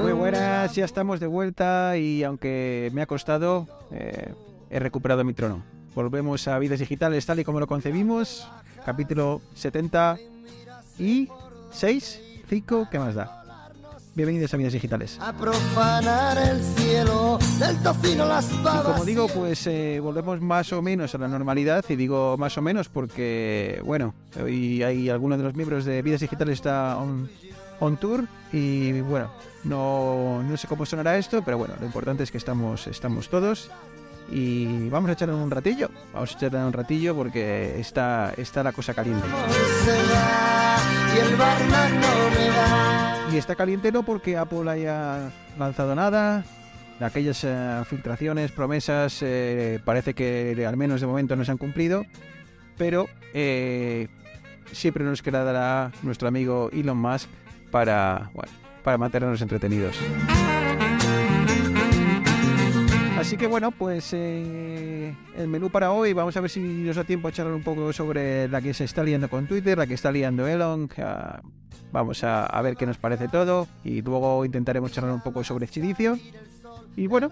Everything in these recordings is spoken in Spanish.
Muy buenas, ya estamos de vuelta y aunque me ha costado, eh, he recuperado mi trono. Volvemos a Vidas Digitales tal y como lo concebimos. Capítulo 70 y 6, 5, ¿qué más da? Bienvenidos a Vidas Digitales. A profanar el cielo del tocino las Y babas. como digo, pues eh, volvemos más o menos a la normalidad y digo más o menos porque, bueno, hoy hay algunos de los miembros de Vidas Digitales está on, on tour y bueno, no, no sé cómo sonará esto, pero bueno, lo importante es que estamos, estamos todos y vamos a echar un ratillo, vamos a echar un ratillo porque está, está la cosa caliente. Y está caliente no porque Apple haya lanzado nada. Aquellas eh, filtraciones, promesas, eh, parece que al menos de momento no se han cumplido. Pero eh, siempre nos quedará nuestro amigo Elon Musk para, bueno, para mantenernos entretenidos. Así que bueno, pues eh, el menú para hoy, vamos a ver si nos da tiempo a charlar un poco sobre la que se está liando con Twitter, la que está liando Elon. ah, vamos a, a ver qué nos parece todo y luego intentaremos charlar un poco sobre Chilicio. Y bueno,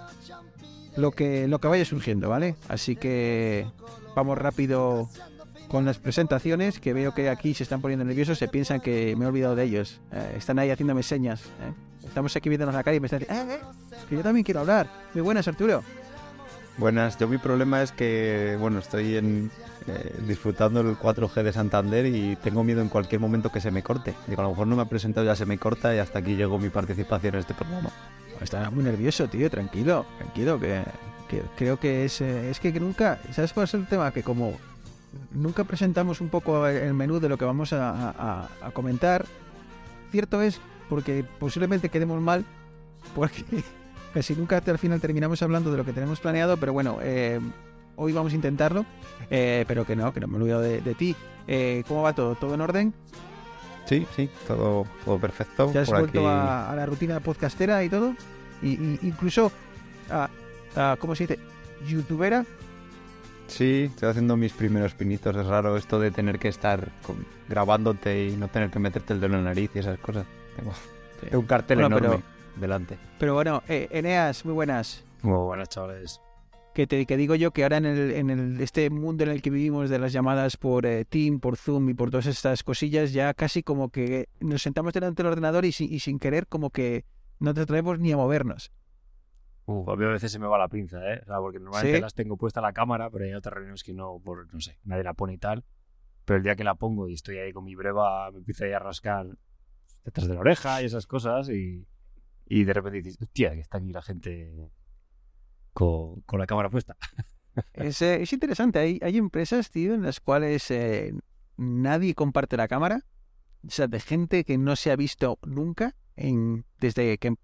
lo que, lo que vaya surgiendo, ¿vale? Así que vamos rápido con las presentaciones, que veo que aquí se están poniendo nerviosos, se piensan que me he olvidado de ellos. Eh, están ahí haciéndome señas. ¿eh? Estamos aquí viéndonos la cara y me están diciendo, "Eh, eh, que yo también quiero hablar. Muy buenas, Arturo. Buenas, yo mi problema es que, bueno, estoy en, eh, disfrutando el 4G de Santander y tengo miedo en cualquier momento que se me corte. Digo, a lo mejor no me ha presentado, ya se me corta y hasta aquí llegó mi participación en este programa. Está muy nervioso, tío, tranquilo, tranquilo, que, que creo que es, es que nunca, ¿sabes cuál es el tema? Que como nunca presentamos un poco el menú de lo que vamos a, a- a comentar, cierto es, porque posiblemente quedemos mal, porque casi nunca al final terminamos hablando de lo que tenemos planeado, pero bueno, eh, hoy vamos a intentarlo, eh, pero que no, que no me he olvidado de, de ti. Eh, ¿Cómo va todo? ¿Todo en orden? Sí, sí, todo, todo perfecto. ¿Te has Por vuelto aquí- a, a la rutina podcastera y todo? Y, y incluso a, a, ¿cómo se dice? ¿Youtubera? Sí, estoy haciendo mis primeros pinitos. Es raro esto de tener que estar con- grabándote y no tener que meterte el dedo en la nariz y esas cosas. Tengo, tengo un cartel Bueno, enorme pero- delante. Pero bueno, eh, Eneas, muy buenas. Muy buenas, chavales. Que te que digo yo que ahora en, el, en el, este mundo en el que vivimos de las llamadas por eh, Team, por Zoom y por todas estas cosillas, ya casi como que nos sentamos delante del ordenador y, si- y sin querer como que no te atrevemos ni a movernos. Uh, a mí a veces se me va la pinza, ¿eh? O sea, porque normalmente ¿Sí? las tengo puesta la cámara, pero hay otras reuniones que no, por, no sé, nadie la pone y tal. Pero el día que la pongo y estoy ahí con mi breva, me empiezo ahí a rascar detrás de la oreja y esas cosas y, y de repente dices, hostia, que está aquí la gente con, con la cámara puesta. Es, eh, es interesante, hay, hay empresas, tío, en las cuales eh, nadie comparte la cámara. O sea, de gente que no se ha visto nunca en, desde que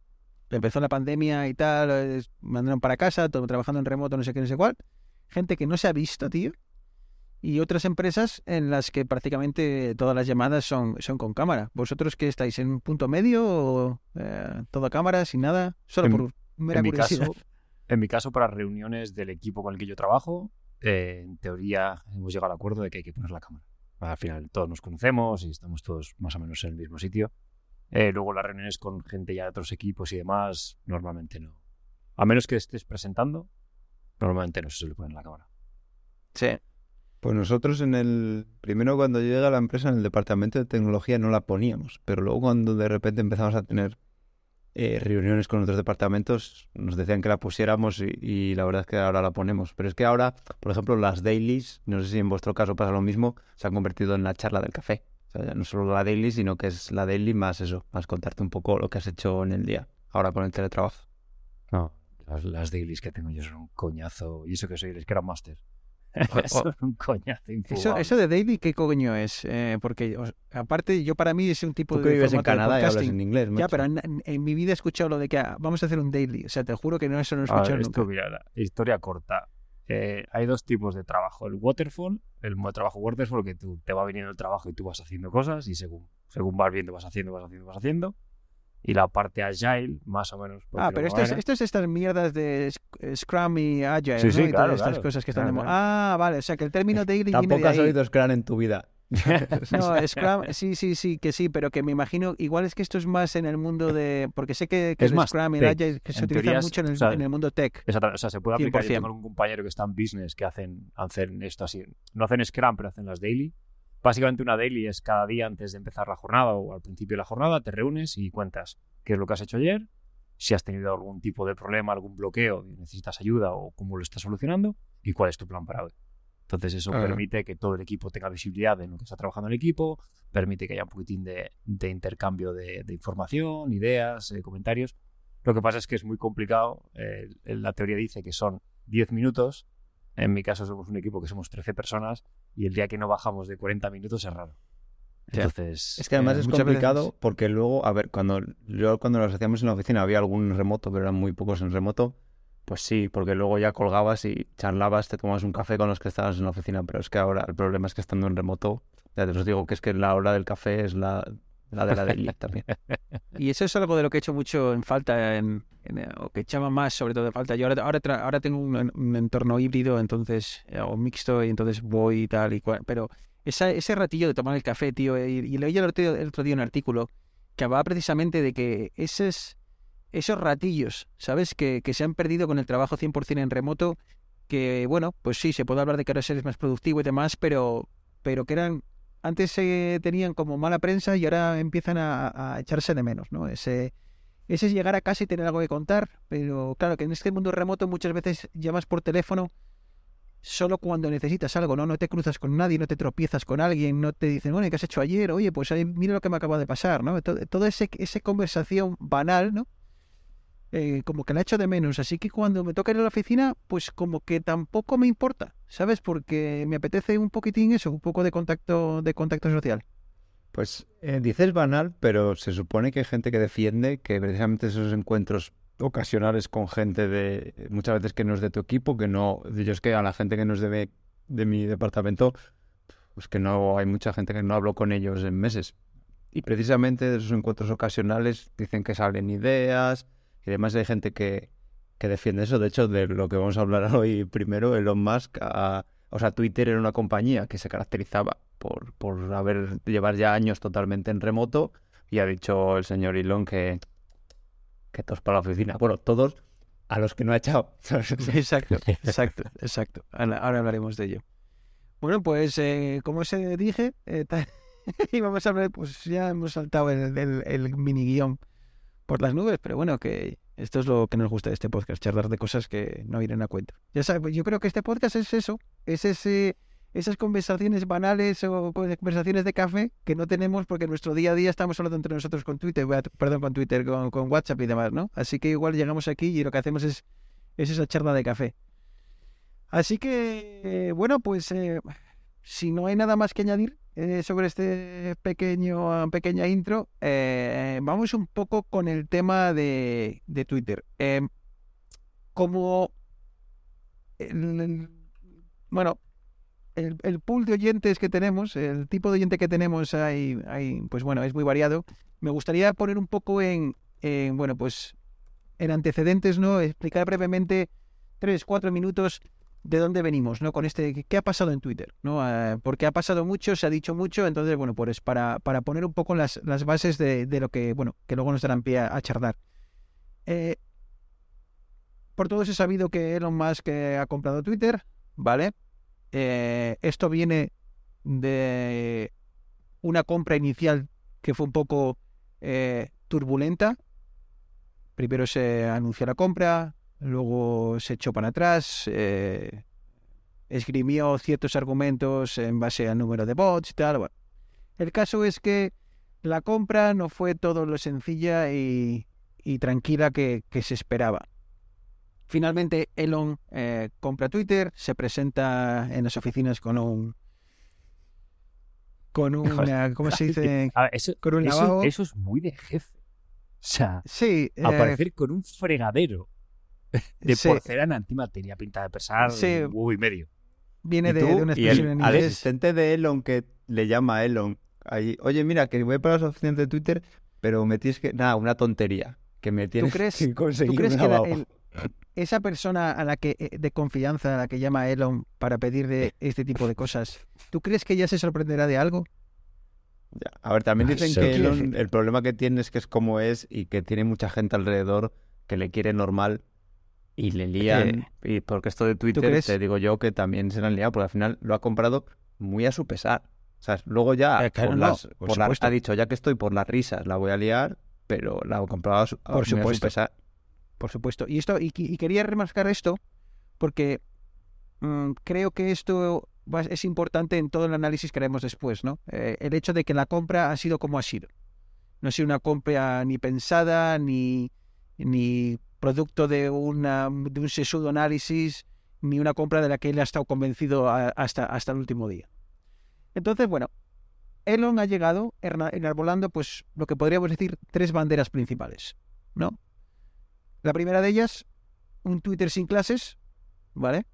empezó la pandemia y tal, eh, mandaron para casa, todo trabajando en remoto, no sé qué, no sé cuál. Gente que no se ha visto, tío. Y otras empresas en las que prácticamente todas las llamadas son, son con cámara. ¿Vosotros qué estáis? ¿En un punto medio o eh, toda cámara, sin nada? Solo En- por mera en mi curiosidad. caso, en mi caso, para reuniones del equipo con el que yo trabajo, eh, en teoría hemos llegado al acuerdo de que hay que poner la cámara. Al final todos nos conocemos y estamos todos más o menos en el mismo sitio. Eh, luego las reuniones con gente ya de otros equipos y demás, normalmente no. A menos que estés presentando, normalmente no se suele poner la cámara. Sí. Pues nosotros en el... Primero cuando llega a la empresa en el departamento de tecnología no la poníamos, pero luego cuando de repente empezamos a tener eh, reuniones con otros departamentos nos decían que la pusiéramos y, y la verdad es que ahora la ponemos. Pero es que ahora, por ejemplo, las dailies, no sé si en vuestro caso pasa lo mismo, se han convertido en la charla del café. O sea, ya no solo la daily, sino que es la daily más eso, más contarte un poco lo que has hecho en el día, ahora con el teletrabajo. No, las, las dailies que tengo yo son un coñazo. Y eso que soy el Scrum Master. Eso es un coñazo Eso, eso de daily, ¿qué coño es? Eh, porque, o- aparte, yo para mí es un tipo Tú que de vives en Canadá y hablas en inglés, Ya, pero en, en mi vida he escuchado lo de que ah, vamos a hacer un daily. O sea, te juro que no, eso no he A ver, escuchado esto, nunca. mira, la historia corta. Eh, hay dos tipos de trabajo. El waterfall, el trabajo waterfall, que tú te va viniendo el trabajo y tú vas haciendo cosas y según, según vas viendo, vas haciendo, vas haciendo, vas haciendo. Y la parte agile, más o menos. por Ah, pero de esto es, esto es estas mierdas de Sc- Scrum y Agile, Sí, ¿no? sí, y claro, todas estas claro. cosas que están de Claro, moda. Ah, vale, o sea que el término daily viene Tampoco de has oído Scrum en tu vida. No, Scrum, sí, sí, sí, que sí, pero que me imagino, igual es que esto es más en el mundo de, porque sé que, que Es el más Scrum y. Agile que se es- mucho en el, o sea, en el mundo tech. Exactamente, o sea, se puede aplicar. Yo 100%. tengo algún compañero que está en business que hacen, hacen esto así. No hacen Scrum, pero hacen las daily. Básicamente una daily es cada día antes de empezar la jornada o al principio de la jornada, te reúnes y cuentas qué es lo que has hecho ayer, si has tenido algún tipo de problema, algún bloqueo y necesitas ayuda o cómo lo estás solucionando y cuál es tu plan para hoy. Entonces eso Ah. permite que todo el equipo tenga visibilidad de lo que está trabajando el equipo, permite que haya un poquitín de, de intercambio de, de información, ideas, eh, comentarios. Lo que pasa es que es muy complicado. eh, la teoría dice que son 10 minutos. En mi caso somos un equipo que somos 13 personas y el día que no bajamos de 40 minutos es raro. Entonces, Es que además Eh, es complicado veces- porque luego, a ver, cuando yo cuando los hacíamos en la oficina había algún remoto, pero eran muy pocos en remoto. Pues sí, porque luego ya colgabas y charlabas, te tomabas un café con los que estabas en la oficina, pero es que ahora el problema es que estando en remoto, ya te os digo que es que la hora del café es la, la de la daily también. Y eso es algo de lo que he hecho mucho en falta, en, en, eh, o que echaba más sobre todo en falta. Yo ahora, ahora, ahora tengo un, entorno híbrido, entonces, eh, o mixto, y entonces voy y tal y cual. Pero esa, ese ratillo de tomar el café, tío, y, y leí el otro, el otro día un artículo que hablaba precisamente de que esos, esos ratillos, ¿sabes? Que, que se han perdido con el trabajo 100% en remoto, que bueno, pues sí, se puede hablar de que ahora eres más productivo y demás, pero, pero que eran antes se tenían como mala prensa y ahora empiezan a, a echarse de menos, ¿no? Ese, ese es llegar a casa y tener algo que contar, pero claro que en este mundo remoto muchas veces llamas por teléfono solo cuando necesitas algo, ¿no? No te cruzas con nadie, no te tropiezas con alguien, no te dicen, bueno, ¿y ¿qué has hecho ayer? Oye, pues mira lo que me acaba de pasar, ¿no? Ese, esa conversación banal, ¿no? Eh, como que la echo de menos, así que cuando me toca ir a la oficina, pues como que tampoco me importa, ¿sabes? Porque me apetece un poquitín eso, un poco de contacto, de contacto social. Pues eh, dices banal, pero se supone que hay gente que defiende que precisamente esos encuentros ocasionales con gente de muchas veces que no es de tu equipo, que no, yo es que a la gente que no es de de mi departamento, pues que no hay mucha gente que no hablo con ellos en meses. Y precisamente de esos encuentros ocasionales dicen que salen ideas y además hay gente que, que defiende eso. De hecho, de lo que vamos a hablar hoy primero, Elon Musk, a- o sea, Twitter era una compañía que se caracterizaba por, por haber llevar ya años totalmente en remoto y ha dicho el señor Elon que, que todos para la oficina. Bueno, todos a los que no ha echado. Exacto, exacto, exacto. Ahora hablaremos de ello. Bueno, pues eh, como os eh, dije, eh, ta- íbamos a hablar, pues ya hemos saltado el, el- el mini guion por las nubes, pero bueno, que esto es lo que nos gusta de este podcast, charlar de cosas que no vienen a cuento. Ya sabes, yo creo que este podcast es eso, es ese, esas conversaciones banales o conversaciones de café que no tenemos porque en nuestro día a día estamos hablando entre nosotros con Twitter, perdón, con Twitter, con, con WhatsApp y demás, ¿no? Así que igual llegamos aquí y lo que hacemos es es esa charla de café. Así que, eh, bueno, pues eh, si no hay nada más que añadir eh, sobre este pequeño pequeña intro, eh, vamos un poco con el tema de, de Twitter. Eh, como, el- el- bueno, el, el pool de oyentes que tenemos, el tipo de oyente que tenemos, hay, hay, pues bueno, es muy variado. Me gustaría poner un poco en, en, bueno, pues en antecedentes, ¿no? Explicar brevemente, tres, cuatro minutos, de dónde venimos, ¿no? Con este, ¿qué ha pasado en Twitter? ¿no? Eh, porque ha pasado mucho, se ha dicho mucho, entonces, bueno, pues para, para poner un poco las, las bases de, de lo que, bueno, que luego nos darán pie a, charlar. Eh, por todos he sabido que Elon Musk eh, ha comprado Twitter, ¿vale? Eh, esto viene de una compra inicial que fue un poco turbulenta. Primero se anunció la compra, luego se echó para atrás, eh, esgrimió ciertos argumentos en base al número de bots y tal. Bueno, el caso es que la compra no fue todo lo sencilla y, y tranquila que, que se esperaba. finalmente Elon eh, compra Twitter, se presenta en las oficinas con un con un Joder. ¿cómo se dice? Ver, eso, Con un eso- lavabo. eso es muy de jefe. O sea, Sí, eh, aparecer con un fregadero de sí, porcelana encima tenía pinta de pesar Sí. un huevo y medio. viene ¿Y de, tú? de una expresión en al inglés. asistente de Elon que le llama a Elon. Ahí, Oye, mira, que voy para las oficinas de Twitter, pero me tienes que... Nada, una tontería. Que me tienes crees- que conseguir ¿Tú crees que la- lavabo. el- esa persona a la que eh, de confianza a la que llama Elon para pedir de este tipo de cosas, ¿tú crees que ella se sorprenderá de algo? Ya. A ver, también dicen que Elon, el problema que tiene es que es como es y que tiene mucha gente alrededor que le quiere normal y le lían. y porque esto de Twitter, te digo yo que también se le han liado, porque al final lo ha comprado muy a su pesar. O sea, luego ya Eh, claro, por no, las- por por la- ha dicho, ya que estoy por las risas, la voy a liar, pero la ha comprado a su, Por muy a su pesar. Por supuesto. Y esto y, y quería remarcar esto porque mm, creo que esto va- es importante en todo el análisis que haremos después, ¿no? Eh, el hecho de que la compra ha sido como ha sido. No ha sido una compra ni pensada ni ni producto de una de un sesudo análisis ni una compra de la que él ha estado convencido a- hasta hasta el último día. Entonces, bueno, Elon ha llegado enarbolando, pues, lo que podríamos decir tres banderas principales, ¿no? La primera de ellas, un Twitter sin clases, ¿vale?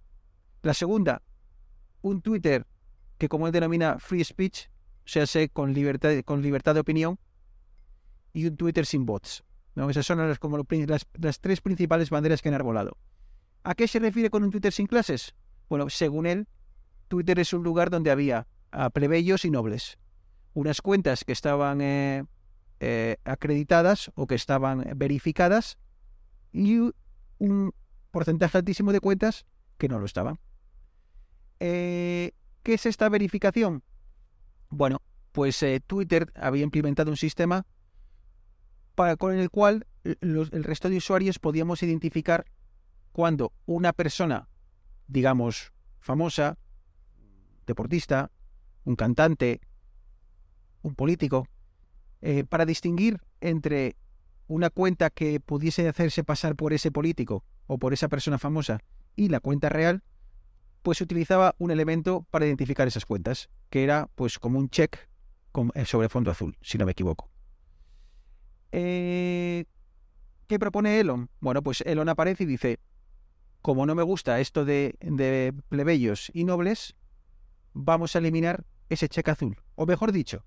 La segunda, un Twitter que como él denomina free speech, sea, sé, con libertad, con libertad de opinión, y un Twitter sin bots. ¿No? Esas son las, como las, tres principales banderas que han arbolado. ¿A qué se refiere con un Twitter sin clases? Bueno, según él, Twitter es un lugar donde había a plebeyos y nobles. Unas cuentas que estaban eh, eh, acreditadas o que estaban verificadas y un porcentaje altísimo de cuentas que no lo estaban. Eh, ¿Qué es esta verificación? Bueno, pues Twitter había implementado un sistema con el cual eh, el resto de usuarios podíamos identificar cuando una persona, digamos, famosa, deportista, un cantante, un político, eh, para distinguir entre una cuenta que pudiese hacerse pasar por ese político o por esa persona famosa y la cuenta real, pues utilizaba un elemento para identificar esas cuentas, que era pues como un check eh, sobre fondo azul, si no me equivoco. Eh, ¿Qué propone Elon? Bueno, pues Elon aparece y dice, como no me gusta esto de, plebeyos y nobles, vamos a eliminar ese cheque azul. O mejor dicho,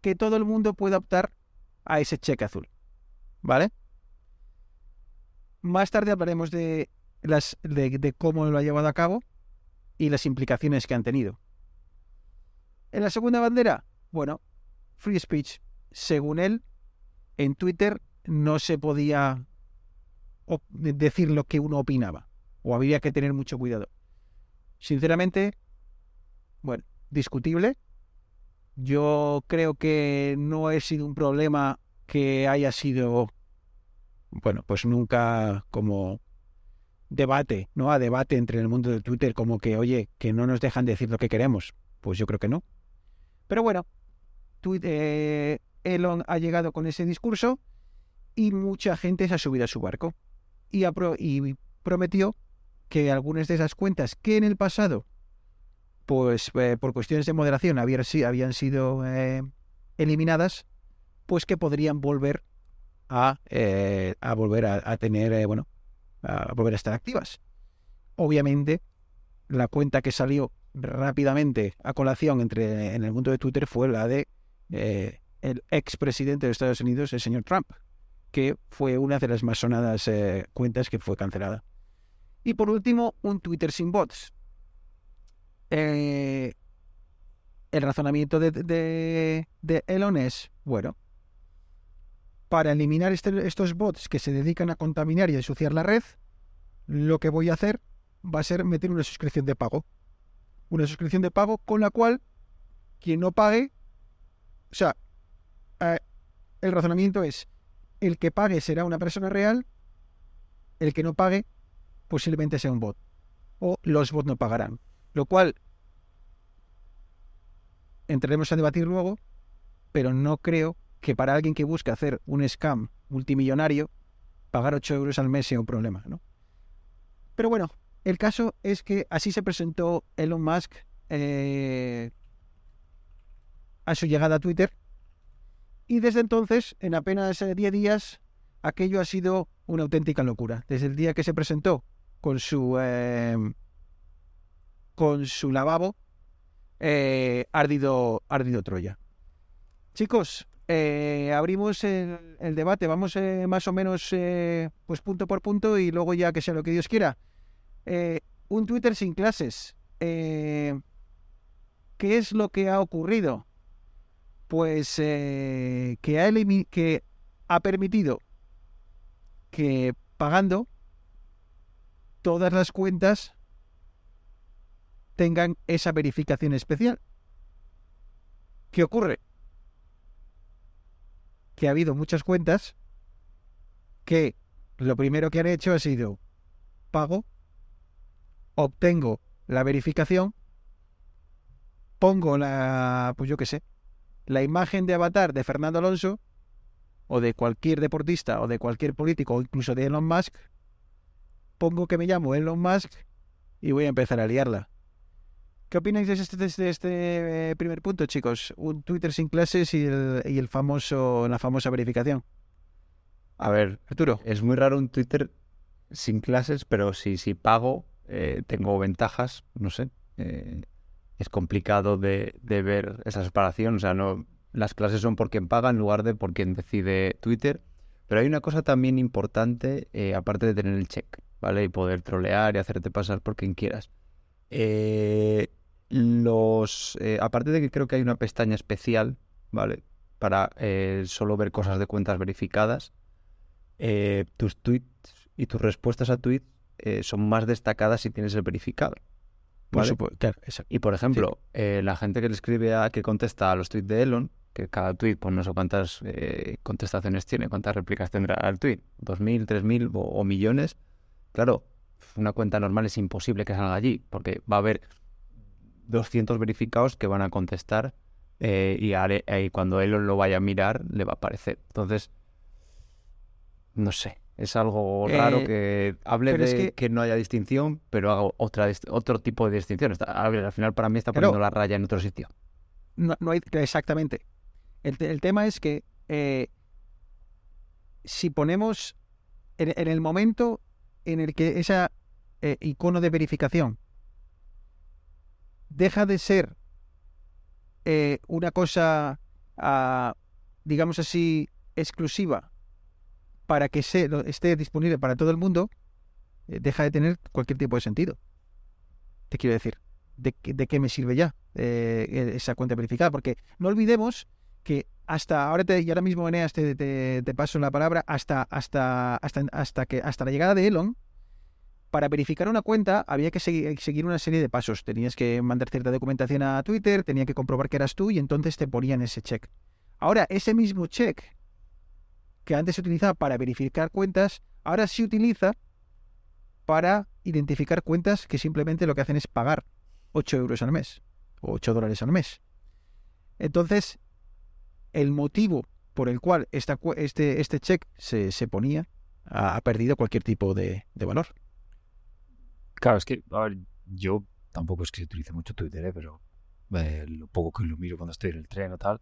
que todo el mundo pueda optar a ese cheque azul. ¿Vale? Más tarde hablaremos de, de cómo lo ha llevado a cabo y las implicaciones que han tenido. En la segunda bandera, bueno, free speech. Según él, en Twitter no se podía decir lo que uno opinaba, o había que tener mucho cuidado. Sinceramente, bueno, discutible. Yo creo que no ha sido un problema que haya sido, bueno, pues nunca como debate, ¿no? A debate entre el mundo del Twitter, como que, oye, que no nos dejan decir lo que queremos. Pues yo creo que no. Pero bueno, Twi- eh, Elon ha llegado con ese discurso y mucha gente se ha subido a su barco. Y, prometió que algunas de esas cuentas que en el pasado, pues eh, por cuestiones de moderación habían, si- habían sido eh, eliminadas, pues que podrían volver a, eh, volver a, tener, bueno, a volver a estar activas. Obviamente, la cuenta que salió rápidamente a colación entre en el mundo de Twitter fue la de el expresidente de Estados Unidos, el señor Trump, que fue una de las más sonadas eh, cuentas que fue cancelada. Y por último, un Twitter sin bots. Eh, el razonamiento de, de, Elon es, bueno, para eliminar este- estos bots que se dedican a contaminar y a ensuciar la red, lo que voy a hacer va a ser meter una suscripción de pago. Una suscripción de pago con la cual quien no pague, o sea, eh, el razonamiento es, el que pague será una persona real, el que no pague posiblemente sea un bot, o los bots no pagarán. Lo cual entraremos a debatir luego, pero no creo que para alguien que busca hacer un scam multimillonario, pagar 8 euros al mes sea un problema, ¿no? Pero bueno, el caso es que así se presentó Elon Musk eh, a su llegada a Twitter. Y desde entonces, en apenas 10 días, aquello ha sido una auténtica locura. Desde el día que se presentó con su eh, con su lavabo, eh, ardido, ardido Troya. Chicos, eh, abrimos el, debate, vamos eh, más o menos eh, pues punto por punto y luego ya que sea lo que Dios quiera. Eh, un Twitter sin clases. Eh, ¿Qué es lo que ha ocurrido? Pues eh, que, ha que ha permitido que pagando todas las cuentas tengan esa verificación especial. ¿Qué ocurre? Que ha habido muchas cuentas que lo primero que han hecho ha sido pago, obtengo la verificación, pongo la, pues yo qué sé, la imagen de avatar de Fernando Alonso o de cualquier deportista o de cualquier político o incluso de Elon Musk, pongo que me llamo Elon Musk y voy a empezar a liarla. ¿Qué opináis de este, de este, eh, primer punto, chicos? Un Twitter sin clases y el, y el famoso, la famosa verificación. A ver, Arturo. es muy raro un Twitter sin clases, pero si, si pago, eh, tengo ventajas, no sé. eh, es complicado de, de ver esa separación. O sea, no, las clases son por quien paga en lugar de por quien decide Twitter. Pero hay una cosa también importante, eh, aparte de tener el check, ¿vale? Y poder trolear y hacerte pasar por quien quieras. Eh, los, eh, aparte de que creo que hay una pestaña especial, ¿vale? Para eh, solo ver cosas de cuentas verificadas, eh, tus tweets y tus respuestas a tweets son más destacadas si tienes el verificado. Por ¿vale? supuesto, claro, exacto. Y por ejemplo, eh, la gente que le escribe a, que contesta a los tweets de Elon, que cada tweet, pues no sé cuántas eh, contestaciones tiene, cuántas réplicas tendrá el tweet, dos mil, tres mil o, millones. Claro, una cuenta normal es imposible que salga allí, porque va a haber 200 verificados que van a contestar eh, y, eh, y cuando Elon lo vaya a mirar le va a aparecer. Entonces, no sé, es algo raro Eh, que hable de es que... que- no haya distinción, pero haga otra, otro tipo de distinción. Al final para mí está poniendo la raya en otro sitio. No, no hay, exactamente. El, te- el tema es que eh, si ponemos en, en el momento en el que esa eh, icono de verificación deja de ser una cosa, ah, digamos así, exclusiva para que se, esté disponible para todo el mundo, eh, deja de tener cualquier tipo de sentido. Te quiero decir, ¿de, de qué me sirve ya eh, esa cuenta verificada? Porque no olvidemos que hasta ahora y ahora mismo Eneas te, te- te paso la palabra hasta hasta hasta hasta que hasta la llegada de Elon para verificar una cuenta había que segui- seguir una serie de pasos tenías que mandar cierta documentación a Twitter tenía que comprobar que eras tú y entonces te ponían ese check ahora ese mismo check que antes se utilizaba para verificar cuentas ahora se utiliza para identificar cuentas que simplemente lo que hacen es pagar 8 euros al mes o 8 dólares al mes entonces el motivo por el cual este, este check se, se ponía ha, perdido cualquier tipo de, de valor. Claro, es que, a ver, yo tampoco es que utilice mucho Twitter, ¿eh? pero eh, lo poco que lo miro cuando estoy en el tren o tal,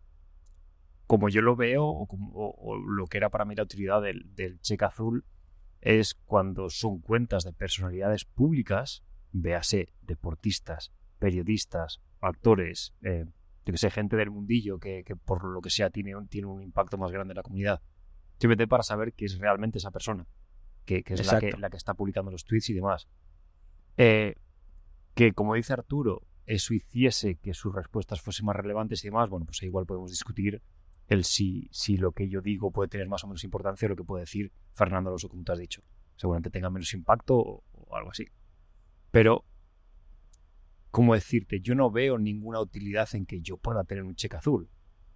como yo lo veo, o, como- o- o lo que era para mí la utilidad del, del cheque azul, es cuando son cuentas de personalidades públicas, véase deportistas, periodistas, actores, eh, yo que sé, gente del mundillo que, que por lo que sea tiene un, tiene un impacto más grande en la comunidad. Simplemente para saber que es realmente esa persona, que, que es la que, la que está publicando los tweets y demás. Eh, que como dice Arturo, eso hiciese que sus respuestas fuesen más relevantes y demás, bueno, pues igual podemos discutir el si, si lo que yo digo puede tener más o menos importancia lo que puede decir Fernando Alonso, como tú has dicho. Seguramente tenga menos impacto o, algo así. Pero, ¿cómo decirte? Yo no veo ninguna utilidad en que yo pueda tener un cheque azul.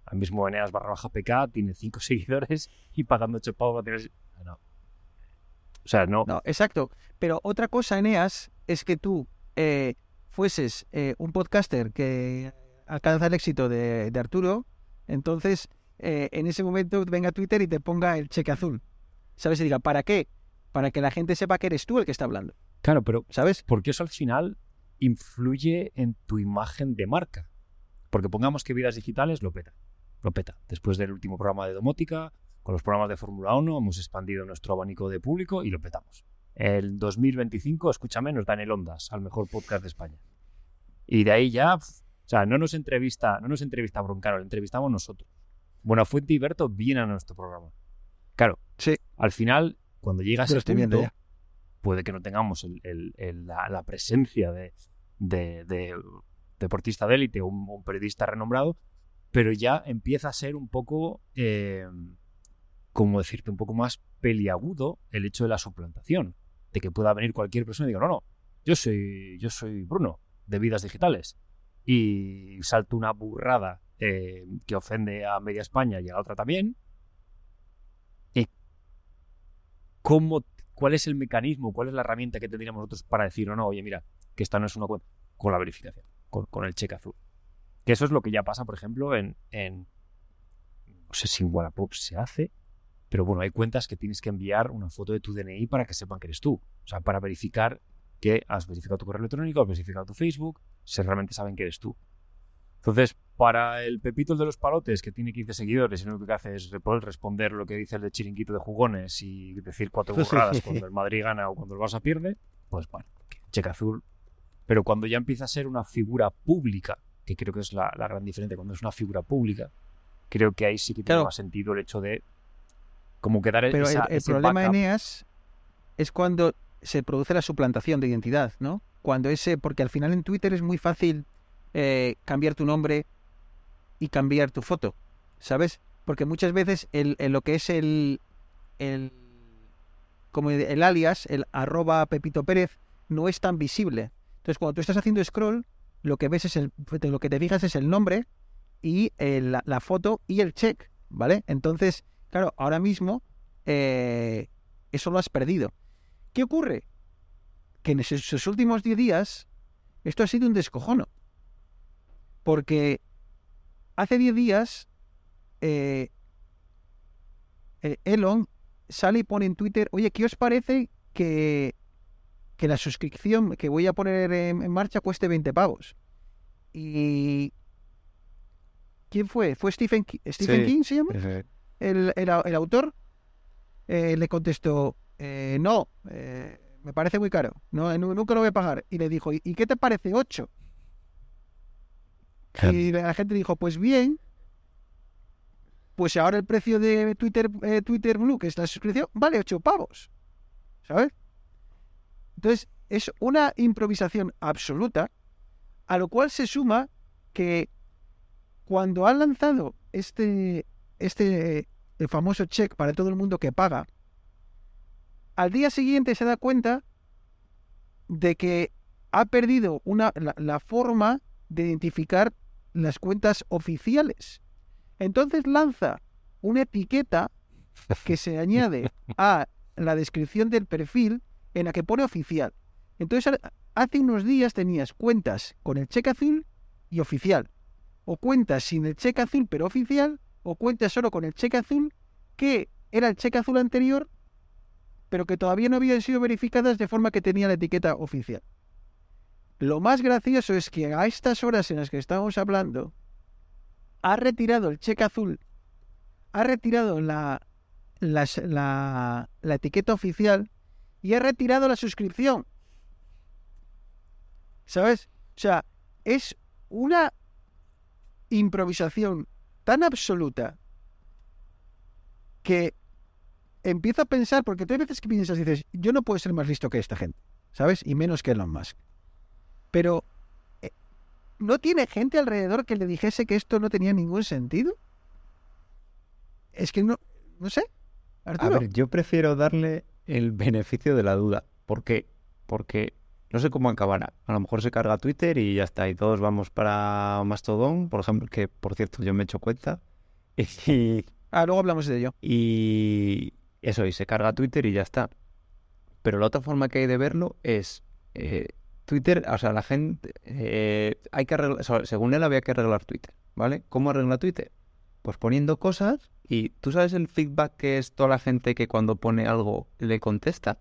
Al mismo Eneas barra baja PK tiene 5 seguidores y pagando 8 pavos va a tener... No. O sea, no, No, exacto. Pero otra cosa, Eneas, es que tú eh, fueses eh, un podcaster que alcanza el éxito de, de Arturo, entonces eh, en ese momento venga a Twitter y te ponga el cheque azul. ¿Sabes? Y diga, ¿para qué? Para que la gente sepa que eres tú el que está hablando. Claro, pero ¿sabes? porque eso al final influye en tu imagen de marca. Porque pongamos que vidas digitales lo peta. Lo peta. Después del último programa de domótica, con los programas de Fórmula 1, hemos expandido nuestro abanico de público y lo petamos. El 2025, escúchame, nos dan el Ondas al mejor podcast de España. Y de ahí ya, o sea, no nos entrevista, no nos entrevista Broncano, lo entrevistamos nosotros. Buenafuente y Berto vienen a nuestro programa. Claro, Sí. al final, cuando llega lo ese punto, ya. puede que no tengamos el- el- el- la, la presencia de, de- de deportista de élite o un, un periodista renombrado, pero ya empieza a ser un poco, eh, como decirte, un poco más peliagudo el hecho de la suplantación, de que pueda venir cualquier persona y diga, no, no, yo soy, yo soy Bruno, de vidas digitales, y salto una burrada eh, que ofende a media España y a la otra también. Eh, ¿cómo, ¿Cuál es el mecanismo, cuál es la herramienta que tendríamos nosotros para decir, o no, oye, mira, que esta no es una cuenta? Con la verificación, con, el cheque azul. Que eso es lo que ya pasa, por ejemplo, en, en no sé si en Wallapop se hace, pero bueno, hay cuentas que tienes que enviar una foto de tu DNI para que sepan que eres tú. O sea, para verificar que has verificado tu correo electrónico, has verificado tu Facebook, si realmente saben que eres tú. Entonces, para el Pepito el de los palotes, que tiene 15 seguidores y lo único que hace es poder responder lo que dice el de chiringuito de jugones y decir cuatro burradas cuando el Madrid gana o cuando el Barça pierde, pues bueno, cheque azul. Pero cuando ya empieza a ser una figura pública, que creo que es la, la gran diferencia, cuando es una figura pública, creo que ahí sí que tiene más sentido el hecho de como que dar Pero esa- el, el ese problema, backup. Eneas, es cuando se produce la suplantación de identidad, ¿no? Cuando ese, porque al final en Twitter es muy fácil eh, cambiar tu nombre y cambiar tu foto, ¿sabes? Porque muchas veces el, lo que es el, el, como el alias, el arroba Pepito Pérez, no es tan visible. Entonces cuando tú estás haciendo scroll, lo que ves es el, lo que te fijas es el nombre y la, la foto y el check, ¿vale? Entonces, claro, ahora mismo eh, eso lo has perdido. ¿Qué ocurre? Que en esos, esos últimos 10 días esto ha sido un descojono. Porque hace 10 días eh, eh, Elon sale y pone en Twitter, oye, ¿qué os parece que, que la suscripción que voy a poner en, en marcha cueste 20 pavos? Y... ¿Quién fue? ¿Fue Stephen, Ki- Stephen Sí. King se llama? El, el au- el autor eh, le contestó, eh, no, eh, me parece muy caro, no, nu- nunca lo voy a pagar. Y le dijo, ¿y, y qué te parece 8? Y la gente dijo, pues bien, pues ahora el precio de Twitter, eh, Twitter Blue, que es la suscripción, vale 8 pavos. ¿Sabes? Entonces, es una improvisación absoluta, a lo cual se suma que cuando han lanzado este, este, el famoso check para todo el mundo que paga, al día siguiente se da cuenta de que ha perdido una, la, la forma de identificar las cuentas oficiales. Entonces lanza una etiqueta que se añade a la descripción del perfil en la que pone oficial. Entonces ha- hace unos días tenías cuentas con el cheque azul y oficial. O cuentas sin el cheque azul pero oficial. O cuentas solo con el cheque azul que era el cheque azul anterior pero que todavía no habían sido verificadas de forma que tenía la etiqueta oficial. Lo más gracioso es que a estas horas en las que estamos hablando, ha retirado el cheque azul, ha retirado la, la, la etiqueta oficial y ha retirado la suscripción. ¿Sabes? O sea, es una improvisación tan absoluta que empiezo a pensar, porque tú hay veces que piensas y dices, yo no puedo ser más listo que esta gente, ¿sabes? Y menos que Elon Musk. Pero, eh, ¿no tiene gente alrededor que le dijese que esto no tenía ningún sentido? Es que no, no sé. A ver, yo prefiero darle el beneficio de la duda. ¿Por qué? Porque no sé cómo acabará. A lo mejor se carga Twitter y ya está. Y todos vamos para Mastodon, por ejemplo, que por cierto yo me he hecho cuenta. Y, Ah, luego hablamos de ello. y eso, y se carga Twitter y ya está. Pero la otra forma que hay de verlo es eh, Twitter, o sea, la gente, eh, hay que arreglar, o sea, según él había que arreglar Twitter, ¿vale? ¿Cómo arregla Twitter? Pues poniendo cosas y tú sabes el feedback que es toda la gente que cuando pone algo le contesta.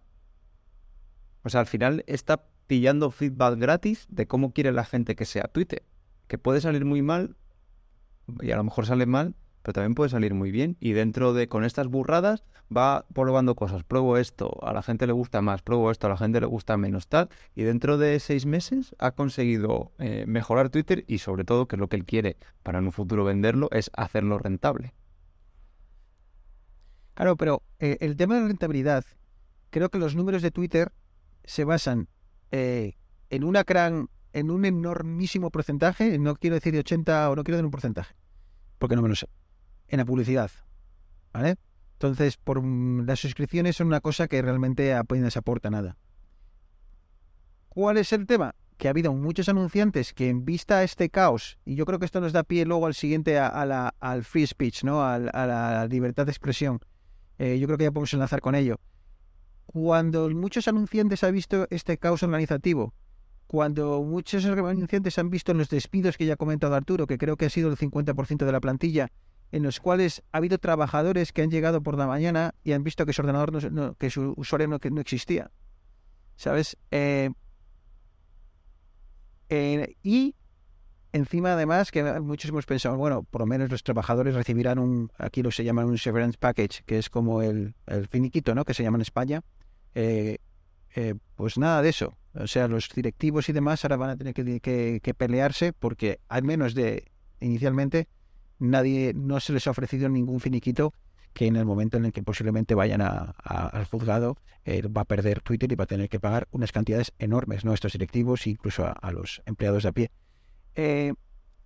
O sea, al final está pillando feedback gratis de cómo quiere la gente que sea Twitter. Que puede salir muy mal, y a lo mejor sale mal, pero también puede salir muy bien. Y dentro de, con estas burradas, va probando cosas. Pruebo esto, a la gente le gusta más, pruebo esto, a la gente le gusta menos, tal. Y dentro de seis meses ha conseguido eh, mejorar Twitter y sobre todo, que es lo que él quiere para en un futuro venderlo, es hacerlo rentable. Claro, pero eh, el tema de la rentabilidad, creo que los números de Twitter se basan eh, en una gran, en un enormísimo porcentaje, no quiero decir de 80 o no quiero dar un porcentaje, porque no me lo sé, en la publicidad, ¿vale? Entonces, por las suscripciones son una cosa que realmente apenas aporta nada. ¿Cuál es el tema? Que ha habido muchos anunciantes que en vista a este caos, y yo creo que esto nos da pie luego al siguiente, a, a la, al free speech, ¿no? A, a la libertad de expresión. Eh, yo creo que ya podemos enlazar con ello. Cuando muchos anunciantes han visto este caos organizativo, cuando muchos anunciantes han visto los despidos que ya ha comentado Arturo, que creo que ha sido el 50% de la plantilla, en los cuales ha habido trabajadores que han llegado por la mañana y han visto que su ordenador, no, que su usuario no, que no existía. ¿Sabes? Eh, eh, y encima, además, que muchos hemos pensado, bueno, por lo menos los trabajadores recibirán un, aquí lo se llama un severance package, que es como el, el finiquito, ¿no? Que se llama en España. Eh, eh, pues nada de eso. O sea, los directivos y demás ahora van a tener que, que, pelearse porque al menos de inicialmente nadie no se les ha ofrecido ningún finiquito que en el momento en el que posiblemente vayan a, al juzgado va a perder Twitter y va a tener que pagar unas cantidades enormes, ¿no? Estos directivos e incluso a, los empleados de a pie. Eh,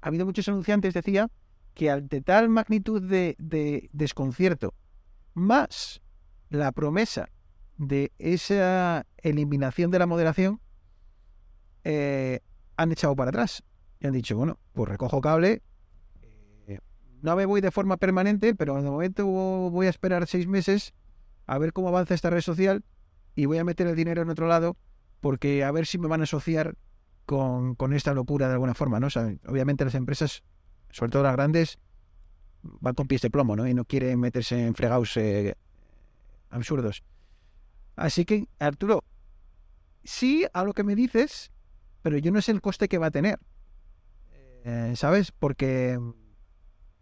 ha habido muchos anunciantes, decía, que ante tal magnitud de, de desconcierto, más la promesa de esa eliminación de la moderación, eh, han echado para atrás y han dicho, bueno, pues recojo cable, no me voy de forma permanente, pero de momento voy a esperar seis meses a ver cómo avanza esta red social y voy a meter el dinero en otro lado porque a ver si me van a asociar con, con esta locura de alguna forma, ¿no? Obviamente las empresas, sobre todo las grandes, van con pies de plomo, ¿no? Y no quieren meterse en fregados eh, absurdos. Así que, Arturo, sí a lo que me dices, pero yo no sé el coste que va a tener. Eh, ¿Sabes? Porque...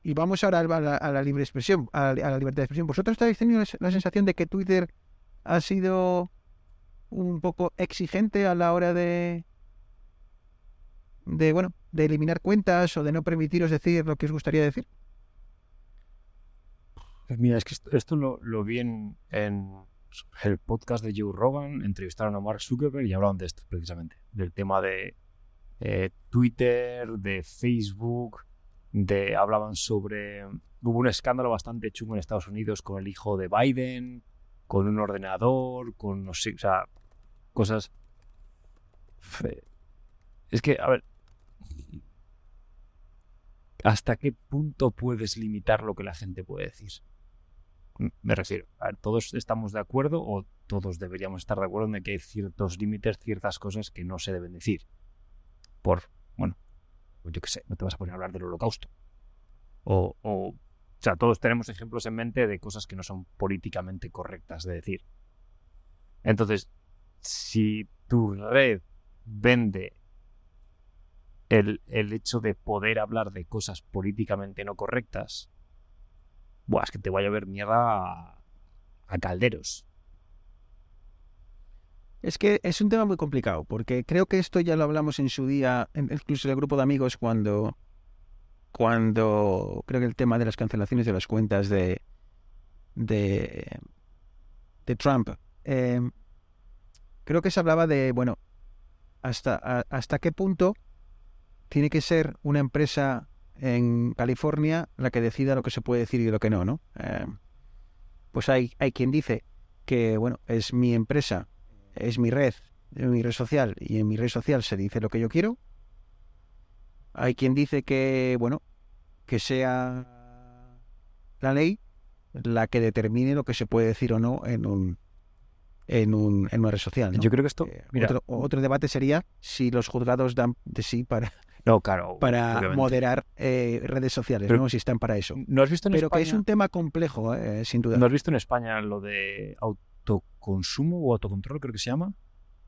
Y vamos ahora a la, libre expresión, a la, libertad de expresión. ¿Vosotros estáis teniendo la sensación de que Twitter ha sido un poco exigente a la hora de, de bueno, de eliminar cuentas o de no permitiros decir lo que os gustaría decir? Pues mira, es que esto, lo, lo, vi en, en, el podcast de Joe Rogan, entrevistaron a Mark Zuckerberg y hablaban de esto precisamente, del tema de eh, Twitter, de Facebook, de hablaban sobre hubo un escándalo bastante chungo en Estados Unidos con el hijo de Biden, con un ordenador, con no sé, o sea, cosas es que, a ver, ¿hasta qué punto puedes limitar lo que la gente puede decir? Me refiero, a ver, todos estamos de acuerdo o todos deberíamos estar de acuerdo en que hay ciertos límites, ciertas cosas que no se deben decir. Por, bueno, yo qué sé, no te vas a poner a hablar del holocausto. O, o, o sea, todos tenemos ejemplos en mente de cosas que no son políticamente correctas de decir. Entonces, si tu red vende el, el, hecho de poder hablar de cosas políticamente no correctas, buah, es que te vaya a ver mierda a, a calderos. Es que es un tema muy complicado, porque creo que esto ya lo hablamos en su día, incluso en el grupo de amigos, cuando, cuando creo que el tema de las cancelaciones de las cuentas de, de, Trump, eh, creo que se hablaba de, bueno, hasta, hasta qué punto tiene que ser una empresa en California la que decida lo que se puede decir y lo que no, ¿no? Eh, pues hay, hay quien dice que, bueno, es mi empresa, es mi red, es mi red social, y en mi red social se dice lo que yo quiero. Hay quien dice que, bueno, que sea la ley la que determine lo que se puede decir o no en un en, un, en una red social. ¿no? Yo creo que esto. Eh, mira, otro, otro, debate sería si los juzgados dan de sí para, no, claro, para obviamente. moderar eh, redes sociales, Pero, ¿no? si están para eso. ¿No has visto en Pero España? que es un tema complejo, eh, sin duda. ¿No has visto en España lo de autoconsumo o autocontrol, creo que se llama?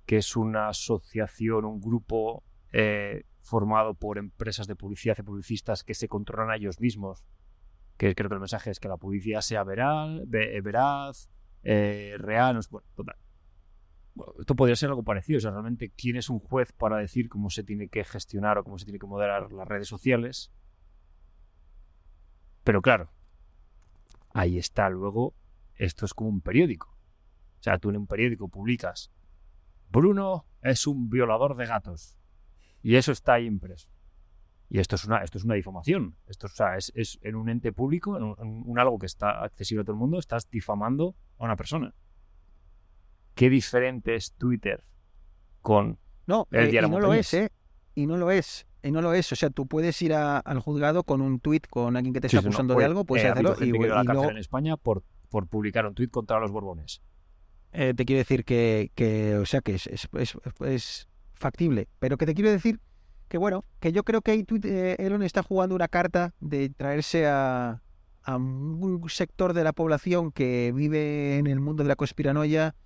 que es una asociación, un grupo eh, formado por empresas de publicidad y publicistas que se controlan a ellos mismos. Que creo que el mensaje es que la publicidad sea veral, ve- veraz, eh, real. bueno, total. Bueno, esto podría ser algo parecido. O sea, realmente, ¿quién es un juez para decir cómo se tiene que gestionar o cómo se tiene que moderar las redes sociales? Pero claro, ahí está luego, esto es como un periódico. O sea, tú en un periódico publicas, Bruno es un violador de gatos. Y eso está ahí impreso. Y esto es una, esto es una difamación. Esto o sea, es, es en un ente público, en un, en un algo que está accesible a todo el mundo, estás difamando a una persona. ¿Qué diferente es Twitter con No, El eh, diario y no lo es, ¿eh? Y no lo es. Y no lo es. O sea, tú puedes ir a- al juzgado con un tuit con alguien que te Sí, está no, acusando de algo, puedes eh, ha hacerlo. Y, la y cárcel luego, en España por, por publicar un tuit contra los Borbones. Eh, te quiero decir que, o sea, que es, es, factible. Pero que te quiero decir que, bueno, que yo creo que ahí eh, Elon está jugando una carta de traerse a, un sector de la población que vive en el mundo de la conspiranoia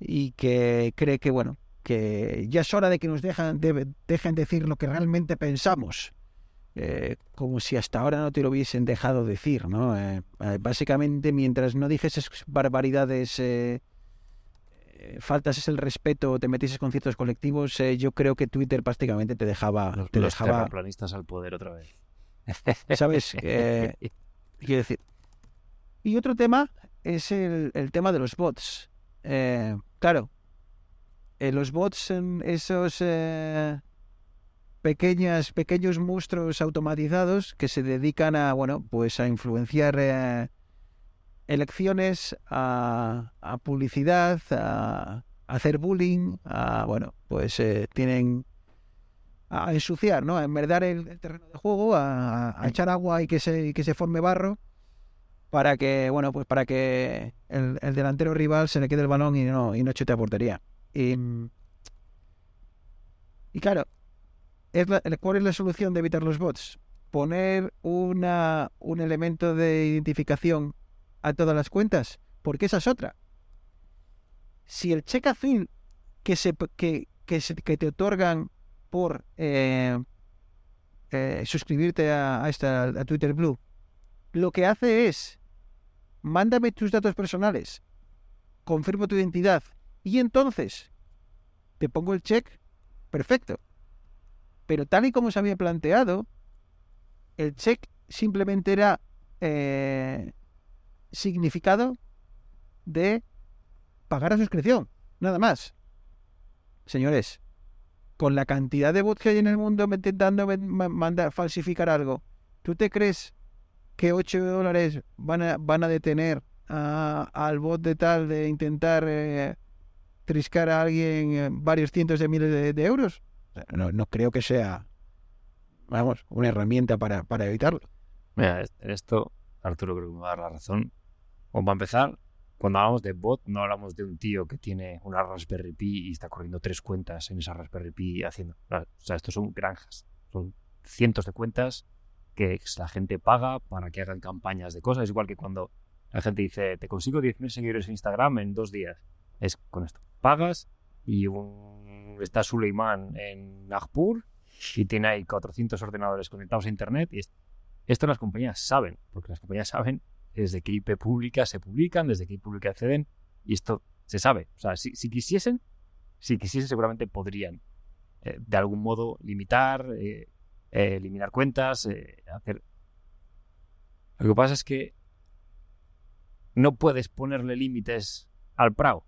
y que cree que, bueno, que ya es hora de que nos dejan, de- dejen decir lo que realmente pensamos. Eh, como si hasta ahora no te lo hubiesen dejado decir, ¿no? Eh, eh, básicamente, mientras no dijeses barbaridades, eh, eh, faltas el respeto, te metieses con ciertos colectivos, eh, yo creo que Twitter prácticamente te dejaba, Los, te los dejaba, terraplanistas al poder otra vez. ¿sabes? Eh, quiero decir. Y otro tema es el, el tema de los bots. Eh, claro, los bots son esos pequeñas, pequeños monstruos automatizados que se dedican a, bueno, pues a influenciar elecciones, a, a publicidad, a, a hacer bullying, a, bueno, pues eh, tienen a ensuciar, ¿no? A enmerdar el, el terreno de juego, a, a echar agua y que se, y que se forme barro para que, bueno, pues para que el, el delantero rival se le quede el balón y no, y no chute a portería. Y, y claro, es la- ¿cuál es la solución de evitar los bots? Poner una, un elemento de identificación a todas las cuentas, porque esa es otra. Si el cheque azul que, se, que, que, se- que te otorgan por eh, eh, suscribirte a, a esta, a Twitter Blue, lo que hace es, mándame tus datos personales, confirmo tu identidad y entonces te pongo el check, perfecto. Pero tal y como se había planteado, el check simplemente era eh, significado de pagar la suscripción, nada más. Señores, con la cantidad de bots que hay en el mundo intentando mandar, falsificar algo, ¿tú te crees que 8 dólares van a, van a detener a- al bot de tal de intentar eh, triscar a alguien eh, varios cientos de miles de, euros? No, no creo que sea, vamos, una herramienta para, para evitarlo. Mira, esto Arturo creo que me va a dar la razón. O para empezar, cuando hablamos de bot, no hablamos de un tío que tiene una Raspberry Pi y está corriendo tres cuentas en esa Raspberry Pi haciendo. O sea, estos son granjas. Son cientos de cuentas que la gente paga para que hagan campañas de cosas. Es igual que cuando la gente dice, te consigo 10.000 seguidores en Instagram en dos días. Es con esto. Pagas y un... está Suleiman en Nagpur y tiene ahí 400 ordenadores conectados a Internet y es- esto las compañías saben, porque las compañías saben desde qué IP pública se publican, desde qué IP pública acceden, y esto se sabe. O sea, si, si quisiesen, si quisiesen seguramente podrían eh, de algún modo limitar, eh, eh, eliminar cuentas, hacer... Lo que pasa es que no puedes ponerle límites al PRAO. O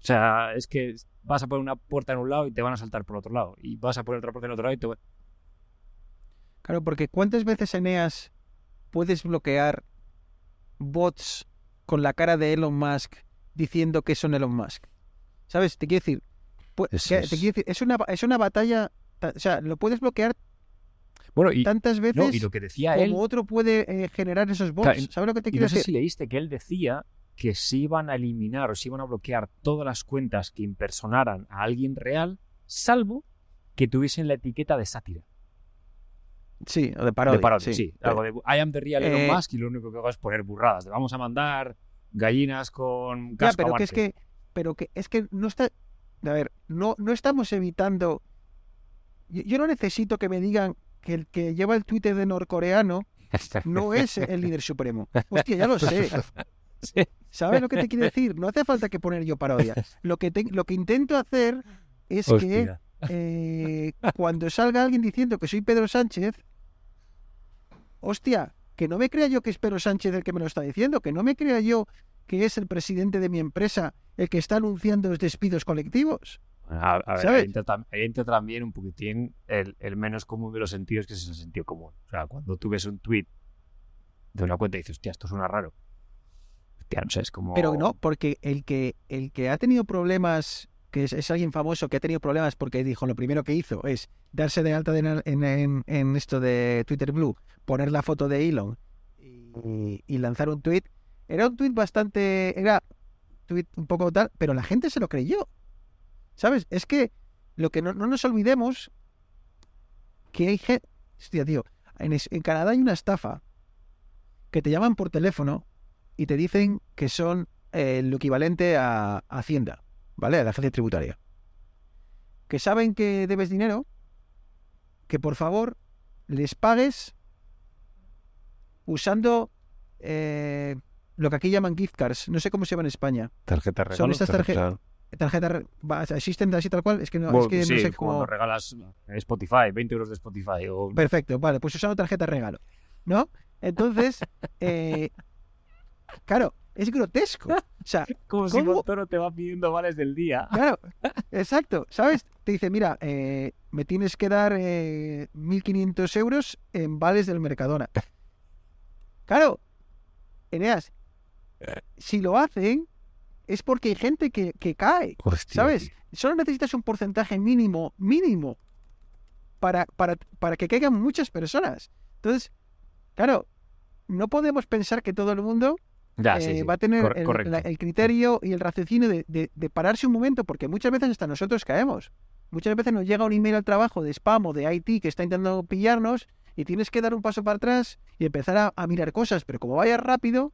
sea, es que vas a poner una puerta en un lado y te van a saltar por otro lado. Y vas a poner otra puerta en otro lado y te Claro, porque ¿cuántas veces Eneas puedes bloquear bots con la cara de Elon Musk diciendo que son Elon Musk? ¿Sabes? Te quiero decir, Es- que- es- te quiero decir, es una, es una batalla, ta- o sea, lo puedes bloquear Bueno, y, tantas veces no, y lo que decía él... como otro puede eh, generar esos bots. Claro, ¿Sabes lo que te Y quiero sé decir? si leíste que él decía que se iban a eliminar o se iban a bloquear todas las cuentas que impersonaran a alguien real, salvo que tuviesen la etiqueta de sátira. Sí, o de parodia. de parodia, sí. sí. Algo de I am the real Elon Eh, Musk y lo único que hago es poner burradas. Le vamos a mandar gallinas con Ya, casco pero que es que, pero que es que no está, a ver, no, no estamos evitando. Yo, yo no necesito que me digan que el que lleva el Twitter de norcoreano no es el líder supremo. Hostia, ya lo sé. ¿Sabes lo que te quiero decir? No hace falta que poner yo parodia. Lo que, te- lo que intento hacer es que Hostia. Eh, cuando salga alguien diciendo que soy Pedro Sánchez, hostia, que no me crea yo que es Pedro Sánchez el que me lo está diciendo, que no me crea yo que es el presidente de mi empresa el que está anunciando los despidos colectivos. A, a ver, ahí entra, ahí entra también un poquitín el, el menos común de los sentidos, que es el sentido común. O sea, cuando tú ves un tweet de una cuenta y dices, hostia, esto suena raro. Hostia, no sé, es como. Pero no, porque el que, el que ha tenido problemas, que es, alguien famoso que ha tenido problemas porque dijo, lo primero que hizo es darse de alta en, esto de Twitter Blue, poner la foto de Elon y, lanzar un tweet. Era un tweet bastante, era tweet un poco tal, pero la gente se lo creyó. ¿Sabes? Es que lo que no, no nos olvidemos que hay gente, hostia, tío, en, Canadá hay una estafa que te llaman por teléfono y te dicen que son eh, lo equivalente a Hacienda, ¿vale? A la agencia tributaria. Que saben que debes dinero, que por favor les pagues usando eh, lo que aquí llaman gift cards. No sé cómo se llama en España. Tarjeta regalo. Son estas Tarjeta- tarjetas. Tarjeta va, ¿Existen así tal cual? Es que no, Bueno, es que sí, no sé cuando cómo. regalas Spotify, 20 euros de Spotify. O... Perfecto, vale, pues usando tarjeta regalo. ¿No? Entonces, eh, claro, es grotesco. O sea, Como si ¿Cómo? Montoro te va pidiendo vales del día. Claro, exacto, ¿sabes? Te dice, mira, eh, me tienes que dar eh, 1.500 euros en vales del Mercadona. Claro, Eneas, si lo hacen es porque hay gente que, que cae, Hostia, ¿sabes? tío. Solo necesitas un porcentaje mínimo, mínimo, para, para, para que caigan muchas personas. Entonces, claro, no podemos pensar que todo el mundo Ya, eh, sí. va a tener Cor- el, criterio y el raciocinio de, de- de pararse un momento, porque muchas veces hasta nosotros caemos. Muchas veces nos llega un email al trabajo de spam o de IT que está intentando pillarnos y tienes que dar un paso para atrás y empezar a, a mirar cosas, pero como vayas rápido,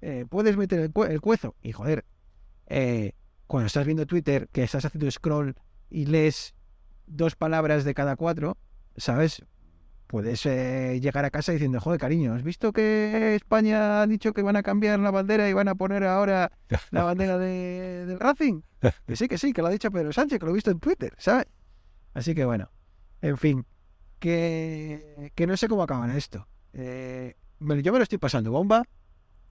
eh, puedes meter el, el cuezo. Y joder, eh, cuando estás viendo Twitter, que estás haciendo scroll y lees dos palabras de cada cuatro, ¿sabes? Puedes eh, llegar a casa diciendo, joder, cariño, ¿has visto que España ha dicho que van a cambiar la bandera y van a poner ahora la bandera de, del Racing? Que sí, que sí, que lo ha dicho Pedro Sánchez, que lo he visto en Twitter, ¿sabes? Así que bueno, en fin, que, que no sé cómo acabará esto. Eh, yo me lo estoy pasando bomba.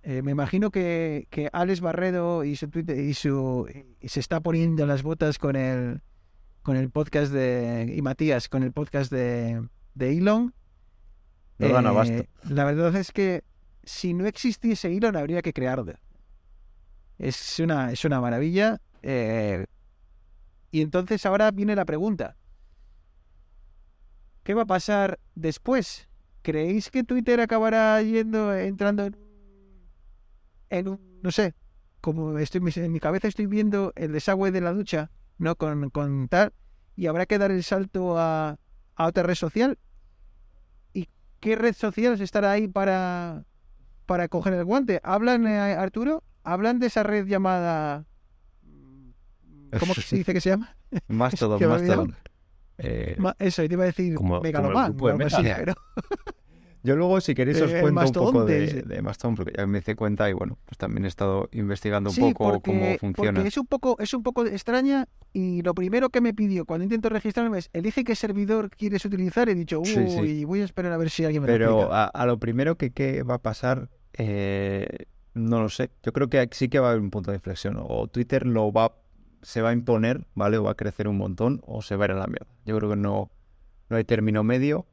Eh, me imagino que, que Alex Barredo y su Twitter y su y se está poniendo las botas con el con el podcast de y Matías con el podcast de, de Elon. No dan Eh, abasto. La verdad es que si no existiese Elon habría que crearlo. Es una, es una maravilla. eh, y entonces ahora viene la pregunta. ¿Qué va a pasar después? ¿Creéis que Twitter acabará yendo, entrando en, en un, no sé, como estoy en mi cabeza estoy viendo el desagüe de la ducha, ¿no? Con, con tal, y habrá que dar el salto a, a otra red social. ¿Y qué red social estará ahí para, para coger el guante? ¿Hablan, eh, Arturo? ¿Hablan de esa red llamada... ¿Cómo se dice que se llama? Mastodon. Mastodon. Eh, Ma- Eso, y te iba a decir Como- como el Megaloman. grupo de así, pero- Yo luego, si queréis, os Eh, cuento un poco de, de Mastodon, porque ya me hice cuenta y bueno, pues también he estado investigando un Sí, poco porque, cómo funciona. porque es un poco es un poco extraña y lo primero que me pidió cuando intento registrarme es elige qué servidor quieres utilizar he dicho uy Sí, sí. voy a esperar a ver si alguien me lo Pero explica. a, a lo primero que, que va a pasar, eh, no lo sé. Yo creo que sí que va a haber un punto de inflexión. O Twitter lo va, se va a imponer, ¿vale? O va a crecer un montón, o se va a ir a la mierda. Yo creo que no, no hay término medio.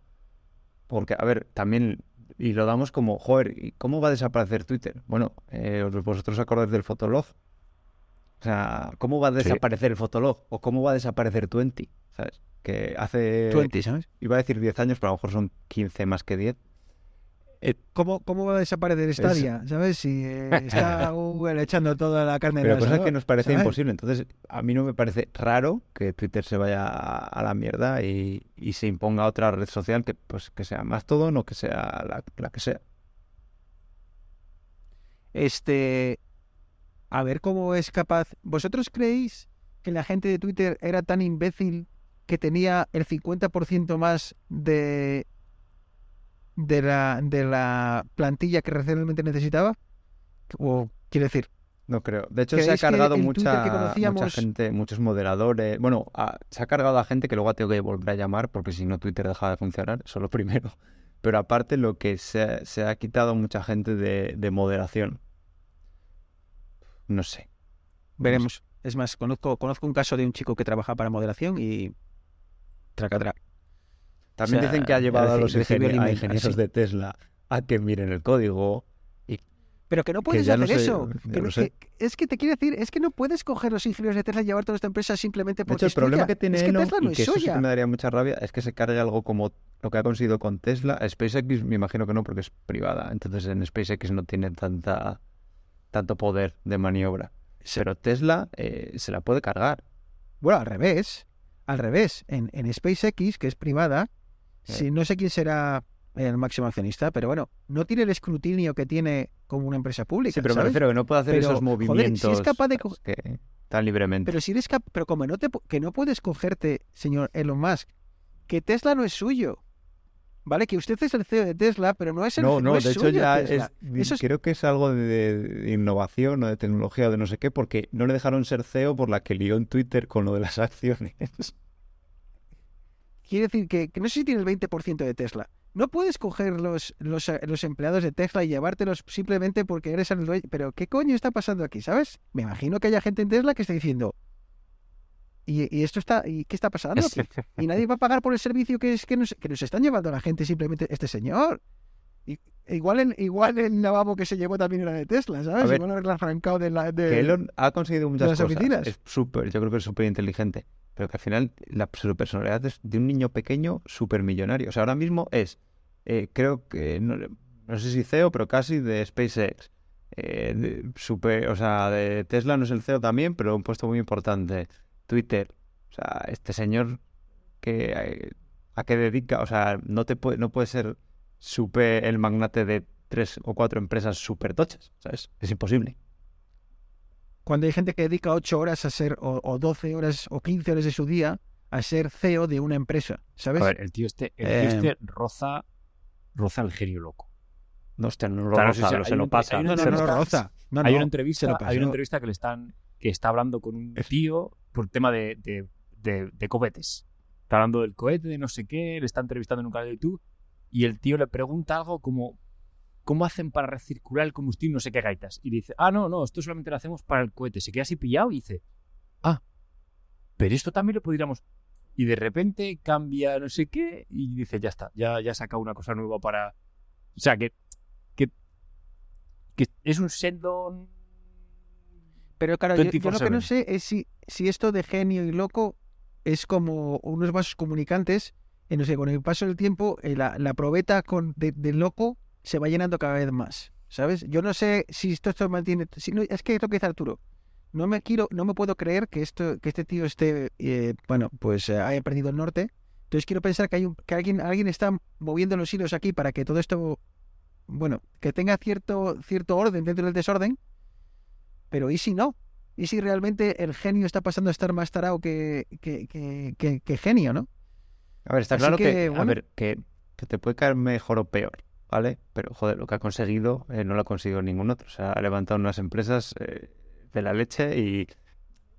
Porque, a ver, también, y lo damos como, joder, ¿y cómo va a desaparecer Twitter? Bueno, eh, ¿os- ¿vosotros acordáis del Fotolog? O sea, ¿cómo va a desaparecer el Fotolog? ¿O cómo va a desaparecer Twenty? ¿Sabes? Que hace, 20, ¿sabes? iba a decir 10 años, pero a lo mejor son 15 más que 10. ¿Cómo, ¿Cómo va a desaparecer Stadia? ¿Sabes? Si eh, está Google echando toda la carne Pero del cosas asador, que nos parece ¿sabes? imposible. Entonces, a mí no me parece raro que Twitter se vaya a, a la mierda y, y se imponga otra red social que pues que sea Mastodon o que sea la, la que sea. Este, a ver cómo es capaz. ¿Vosotros creéis que la gente de Twitter era tan imbécil que tenía el 50% más de de la, de la plantilla que realmente necesitaba? O quiere decir, No creo. De hecho, se ha ¿Creéis que cargado mucha, mucha gente, muchos moderadores. Bueno, a- se ha cargado a gente que luego ha tenido que volver a llamar porque si no Twitter deja de funcionar. Eso es lo primero. Pero aparte, lo que se, ha- se ha quitado mucha gente de, de moderación. No sé. veremos. Es más, conozco, conozco un caso de un chico que trabaja para moderación y tracatrá. También O sea, dicen que ha llevado a los recibió el ingenie- a email, ingenieros de Tesla a que miren el código. Pero que no puedes hacer eso. que no- que- es que te quiero decir, es que no puedes coger los ingenieros de Tesla y llevarte a esta empresa simplemente De porque hecho, el es problema tuya. que tiene es que Elon, Tesla no y es que eso sí que me daría mucha rabia, es que se cargue algo como lo que ha conseguido con Tesla. SpaceX me imagino que no, porque es privada. Entonces en SpaceX no tiene tanta tanto poder de maniobra. Pero Tesla eh, se la puede cargar. Bueno, al revés. Al revés. En, en SpaceX, que es privada, Sí. si, no sé quién será el máximo accionista, pero bueno, no tiene el escrutinio que tiene como una empresa pública. Sí, pero me refiero que no puede hacer Pero, esos joder, si es movimientos capaz de tan libremente. Pero si eres cap- pero como no te que no puedes cogerte, señor Elon Musk, que Tesla no es suyo. ¿Vale? Que usted es el CEO de Tesla, pero no es el no, no, es de hecho suyo ya es, Eso es- creo que es algo de, de innovación o de tecnología o de no sé qué, porque no le dejaron ser CEO por la que lió en Twitter con lo de las acciones. Quiere decir que, que no sé si tiene el 20% de Tesla. No puedes coger los, los, eh, los empleados de Tesla y llevártelos simplemente porque eres el dueño. Pero ¿qué coño está pasando aquí, sabes? Me imagino que haya gente en Tesla que está diciendo. ¿Y, y esto está, y qué está pasando? aquí? Y nadie va a pagar por el servicio que es que nos, que nos están llevando a la gente simplemente este señor. Y, igual en, igual el lavabo que se llevó también era de Tesla, ¿sabes? Ver, igual haberla arrancado de la de, que Elon ha conseguido muchas las cosas. oficinas. Es súper, yo creo que es súper inteligente. Pero que al final la, personalidad es de un niño pequeño súper millonario. O sea, ahora mismo es, eh, creo que, no, sé si CEO, pero casi de SpaceX. Eh, de super, o sea, de Tesla no es el CEO también, pero un puesto muy importante. Twitter. O sea, este señor que eh, a qué dedica, o sea, no te puede, no puede ser super el magnate de tres o cuatro empresas súper tochas, ¿sabes? Es imposible. Cuando hay gente que dedica 8 horas a ser, o, o 12 horas o 15 horas de su día a ser CEO de una empresa, ¿sabes? A ver, el tío este, el tío Eh, este roza, roza el genio loco. No, hostia, no lo Claro, roza, hay se lo pasa. hay no, una no, se no, roza. Hay una entrevista, hay una entrevista que le están, que está hablando con un tío por tema de, de, de- de cohetes. Está hablando del cohete, de no sé qué, le está entrevistando en un canal de YouTube y el tío le pregunta algo como ¿cómo hacen para recircular el combustible? No sé qué gaitas. Y dice, ah, no, no, esto solamente lo hacemos para el cohete. Se queda así pillado y dice, ah, pero esto también lo podríamos... Y de repente cambia no sé qué y dice, ya está, ya, ya ha sacado una cosa nueva para... O sea, que, que, que es un Sheldon... Pero claro, yo, yo lo que no 24/7. sé es si, si esto de genio y loco es como unos vasos comunicantes en los que con el paso del tiempo eh, la, la probeta con, de, de loco se va llenando cada vez más, ¿sabes? Yo no sé si esto, esto mantiene... Si no, es que es lo que dice Arturo. No me quiero, no me puedo creer que esto, que este tío esté, eh, bueno, pues eh, haya perdido el norte. Entonces quiero pensar que hay un, que alguien, alguien está moviendo los hilos aquí para que todo esto, bueno, que tenga cierto, cierto orden dentro del desorden. Pero ¿y si no? ¿Y si realmente el genio está pasando a estar más tarado que, que, que, que- genio, no? A ver, está Así claro que, a ver, que, que te puede caer mejor o peor, ¿vale? Pero, joder, lo que ha conseguido eh, no lo ha conseguido ningún otro. O sea, ha levantado unas empresas eh, de la leche y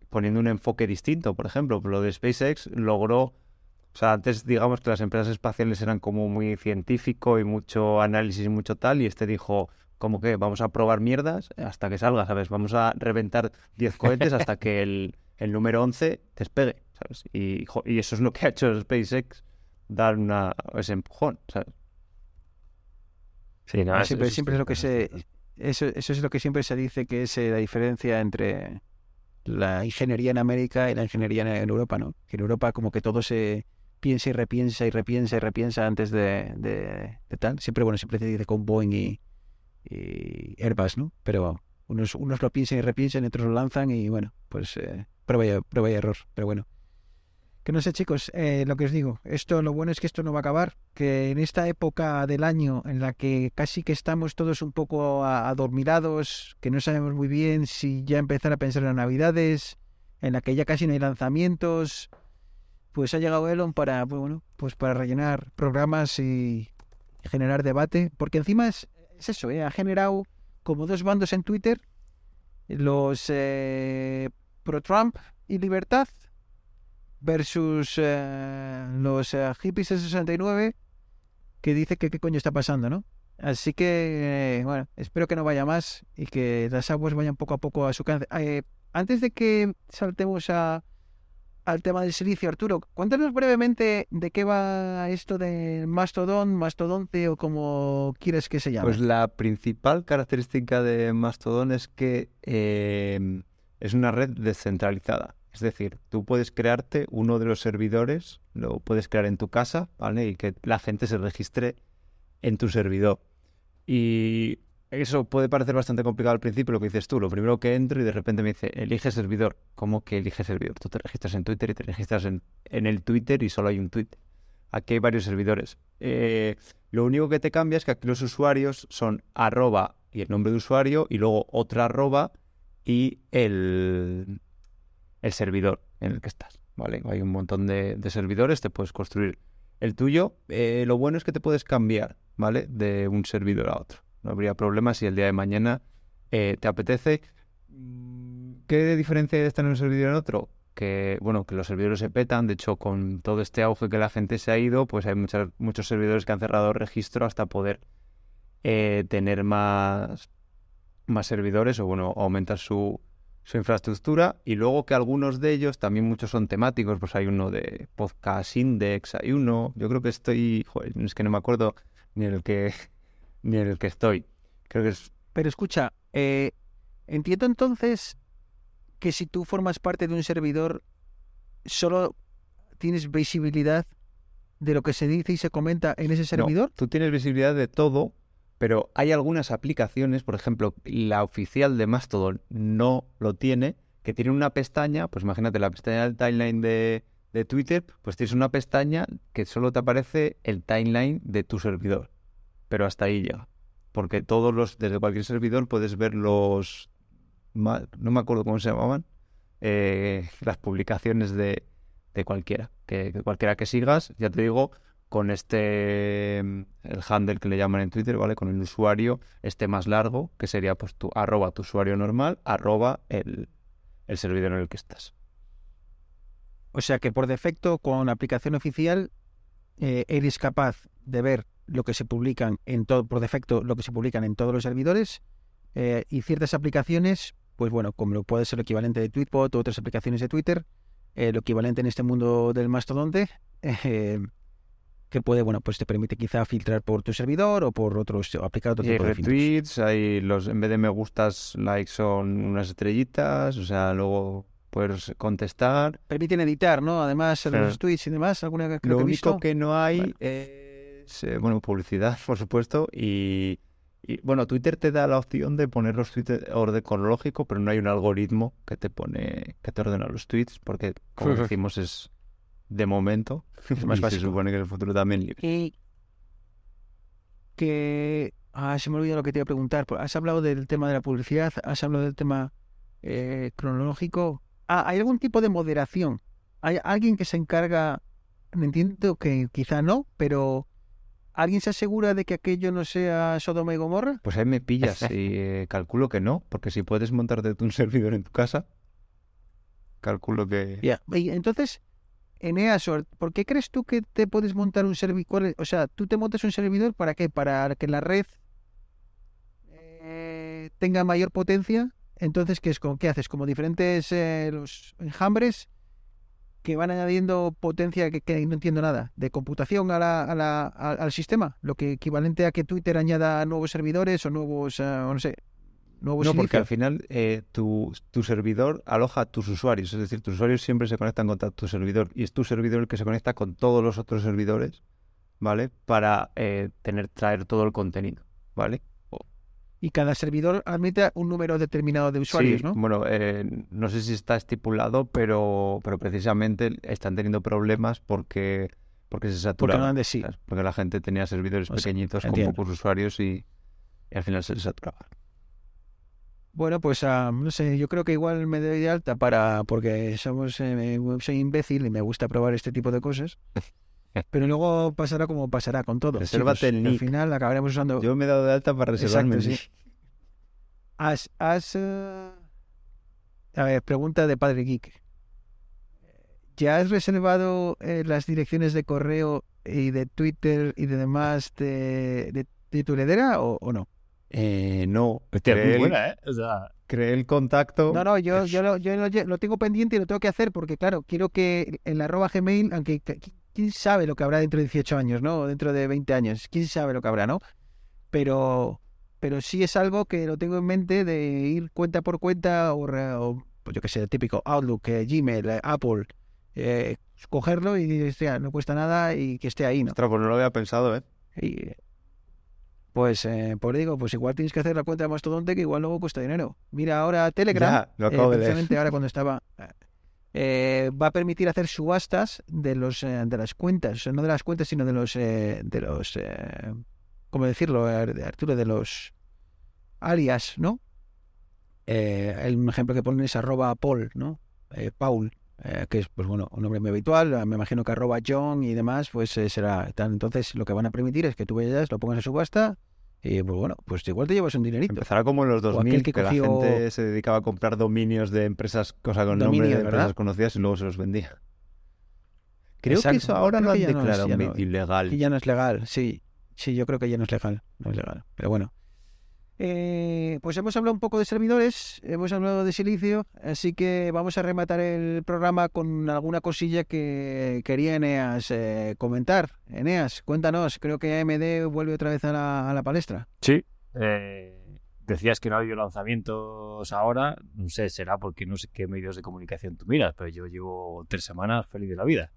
poniendo un enfoque distinto. Por ejemplo, lo de SpaceX logró... O sea, antes digamos que las empresas espaciales eran como muy científico y mucho análisis y mucho tal, y este dijo, como que vamos a probar mierdas hasta que salga, ¿sabes? Vamos a reventar 10 cohetes hasta que el, el número 11 despegue, ¿sabes? Y, y eso es lo que ha hecho SpaceX, dar una, ese empujón, ¿sabes? Sí, no, Ah, eso- siempre, eso siempre es lo que se eso, eso es lo que siempre se dice que es eh, la diferencia entre la ingeniería en América y la ingeniería en, Europa, ¿no? Que en Europa como que todo se piensa y repiensa y repiensa y repiensa antes de, de- de tal. Siempre, bueno, siempre se dice con Boeing y, y Airbus, ¿no? Pero unos, unos lo piensan y repiensan y otros lo lanzan y bueno, pues eh, prueba, y, prueba y error. Pero bueno. Que no sé, chicos, eh, lo que os digo, esto lo bueno es que esto no va a acabar, que en esta época del año en la que casi que estamos todos un poco adormilados, que no sabemos muy bien si ya empezar a pensar en navidades, en la que ya casi no hay lanzamientos, pues ha llegado Elon para, pues bueno, pues para rellenar programas y generar debate, porque encima es, es eso, ¿eh? ha generado como dos bandos en Twitter, los eh, pro-Trump y libertad versus eh, los eh, hippies de 69 que dice que qué coño está pasando, ¿no? Así que, eh, bueno, espero que no vaya más y que las aguas vayan poco a poco a su cáncer. antes de que saltemos a, al tema del silicio, Arturo, cuéntanos brevemente de qué va esto de Mastodon, Mastodonte o como quieres que se llame. Pues la principal característica de Mastodon es que eh, es una red descentralizada. Es decir, tú puedes crearte uno de los servidores, lo puedes crear en tu casa, ¿vale? Y que la gente se registre en tu servidor. Y eso puede parecer bastante complicado al principio, lo que dices tú. Lo primero que entro y de repente me dice, elige servidor. ¿Cómo que elige servidor? Tú te registras en Twitter y te registras en, en el Twitter y solo hay un tweet. Aquí hay varios servidores. Eh, lo único que te cambia es que aquí los usuarios son arroba y el nombre de usuario y luego otra arroba y el, el servidor en el que estás. ¿vale? Hay un montón de, servidores, te puedes construir el tuyo. Eh, lo bueno es que te puedes cambiar, ¿vale? De un servidor a otro. No habría problema si el día de mañana eh, te apetece. ¿Qué diferencia hay de estar en un servidor en otro? Que, bueno, que los servidores se petan. De hecho, con todo este auge que la gente se ha ido, pues hay muchas, muchos servidores que han cerrado registro hasta poder eh, tener más, más servidores o, bueno, aumentar su, su infraestructura y luego que algunos de ellos, también muchos son temáticos, pues hay uno de Podcast Index, hay uno, yo creo que estoy, joder, es que no me acuerdo ni en el que, ni en el que estoy. Creo que es... Pero escucha, eh, entiendo entonces que si tú formas parte de un servidor, solo tienes visibilidad de lo que se dice y se comenta en ese servidor. No, tú tienes visibilidad de todo, pero hay algunas aplicaciones, por ejemplo, la oficial de Mastodon no lo tiene, que tiene una pestaña, pues imagínate la pestaña del timeline de, de Twitter, pues tienes una pestaña que solo te aparece el timeline de tu servidor. Pero hasta ahí llega. Porque todos los, desde cualquier servidor puedes ver los, no me acuerdo cómo se llamaban, eh, las publicaciones de, de cualquiera. Que, que cualquiera que sigas, ya te digo, con este el handle que le llaman en Twitter, ¿vale? Con el usuario este más largo, que sería pues tu arroba tu usuario normal, arroba el, el servidor en el que estás. O sea que por defecto, con la aplicación oficial, eh, eres capaz de ver lo que se publican en todo, por defecto, lo que se publican en todos los servidores, eh, y ciertas aplicaciones, pues bueno, como puede ser lo equivalente de Tweetbot o otras aplicaciones de Twitter, eh, lo equivalente en este mundo del mastodonte, eh, que puede, bueno, pues te permite quizá filtrar por tu servidor o por otros, o aplicar otro Y hay tipo de filtros. retweets, hay los, en vez de me gustas, likes son unas estrellitas, o sea, luego puedes contestar. Permiten editar, ¿no? Además, Claro. los tweets y demás, alguna que creo Lo que he único visto. que no hay Bueno. es, eh, bueno, publicidad, por supuesto, y, y, bueno, Twitter te da la opción de poner los tweets de orden cronológico, pero no hay un algoritmo que te pone, que te ordena los tweets, porque, como decimos, es de momento, más y se supone que en el futuro también libre. Y que... Ah, se me olvidó lo que te iba a preguntar. Pues, Has hablado del tema de la publicidad, has hablado del tema eh, cronológico. Ah, ¿hay algún tipo de moderación? ¿Hay alguien que se encarga? Entiendo que quizá no, pero ¿alguien se asegura de que aquello no sea Sodoma y Gomorra? Pues ahí me pillas y eh, calculo que no, porque si puedes montarte un servidor en tu casa, calculo que... Ya. Entonces, Eneas, ¿por qué crees tú que te puedes montar un servidor? O sea, tú te montas un servidor para qué? Para que la red eh, tenga mayor potencia. Entonces, ¿qué es? ¿Qué haces? Como diferentes eh, los enjambres que van añadiendo potencia que, no entiendo nada de computación a la- a la- al sistema, lo que equivalente a que Twitter añada nuevos servidores o nuevos, eh, no sé, nuevos No, porque al final eh, tu, tu servidor aloja a tus usuarios, es decir, tus usuarios siempre se conectan con tu servidor y es tu servidor el que se conecta con todos los otros servidores, ¿vale? Para eh, tener, traer todo el contenido, ¿vale? y cada servidor admite un número determinado de usuarios, Sí, ¿no? Bueno, eh, no sé si está estipulado, pero, pero precisamente están teniendo problemas porque, porque se Porque saturaban. no de sí. Porque la gente tenía servidores O sea, pequeñitos con pocos usuarios y, y al final se saturaba. Bueno, pues ah, no sé, yo creo que igual me doy de alta para, porque somos, eh, soy imbécil y me gusta probar este tipo de cosas. Pero luego pasará como pasará con todo. Resérvate el Al nick. final acabaremos usando. Yo me he dado de alta para reservarme. Exacto, el sí. Has, has, eh, A ver, pregunta de Padre Geek. ¿Ya has reservado eh, las direcciones de correo y de Twitter y de demás de, de, de tu heredera o, o no? Eh, no, Hostia, muy el, buena, ¿eh? O sea, creé el contacto. No, no, yo, yo, lo, yo lo, lle- lo tengo pendiente y lo tengo que hacer porque, claro, quiero que en la arroba Gmail, aunque que- qui- quién sabe lo que habrá dentro de 18 años, ¿no? Dentro de 20 años, quién sabe lo que habrá, ¿no? Pero, pero sí es algo que lo tengo en mente de ir cuenta por cuenta o, re- o, pues yo qué sé, el típico Outlook, eh, Gmail, eh, Apple, eh, cogerlo y hostia, no cuesta nada y que esté ahí, ¿no? Ostras, pues no lo había pensado, ¿eh? Y, pues, eh, por digo, pues igual tienes que hacer la cuenta de Mastodonte que igual luego cuesta dinero. Mira, ahora Telegram, Ya, eh, precisamente ahora cuando estaba, eh, va a permitir hacer subastas de los eh, de las cuentas, o sea, no de las cuentas, sino de los eh, de los, eh, ¿cómo decirlo, Ar- Arturo? De los alias, ¿no? Eh, el ejemplo que ponen es arroba Paul, ¿no? Eh, Paul, eh, que es, pues bueno, un nombre muy habitual. Me imagino que arroba John y demás, pues eh, será tal. Entonces, lo que van a permitir es que tú vayas, lo pongas a subasta y, pues bueno, pues igual te llevas un dinerito. Empezará como en los aquel 2000, que que, cogió- la gente se dedicaba a comprar dominios de empresas, cosa con nombre Dominios, de ¿verdad? empresas conocidas y luego se los vendía. Creo Exacto. que eso ahora Creo lo han no declarado ya no- ilegal. Que ya no es legal, sí. Sí, yo creo que ya no es legal. No es legal. Pero bueno. Eh, pues hemos hablado un poco de servidores, hemos hablado de silicio, así que vamos a rematar el programa con alguna cosilla que quería Eneas eh, comentar. Eneas, cuéntanos, creo que AMD vuelve otra vez a la, a la palestra. Sí. Eh, decías que no ha habido lanzamientos ahora. No sé, será porque no sé qué medios de comunicación tú miras, pero yo llevo tres semanas feliz de la vida.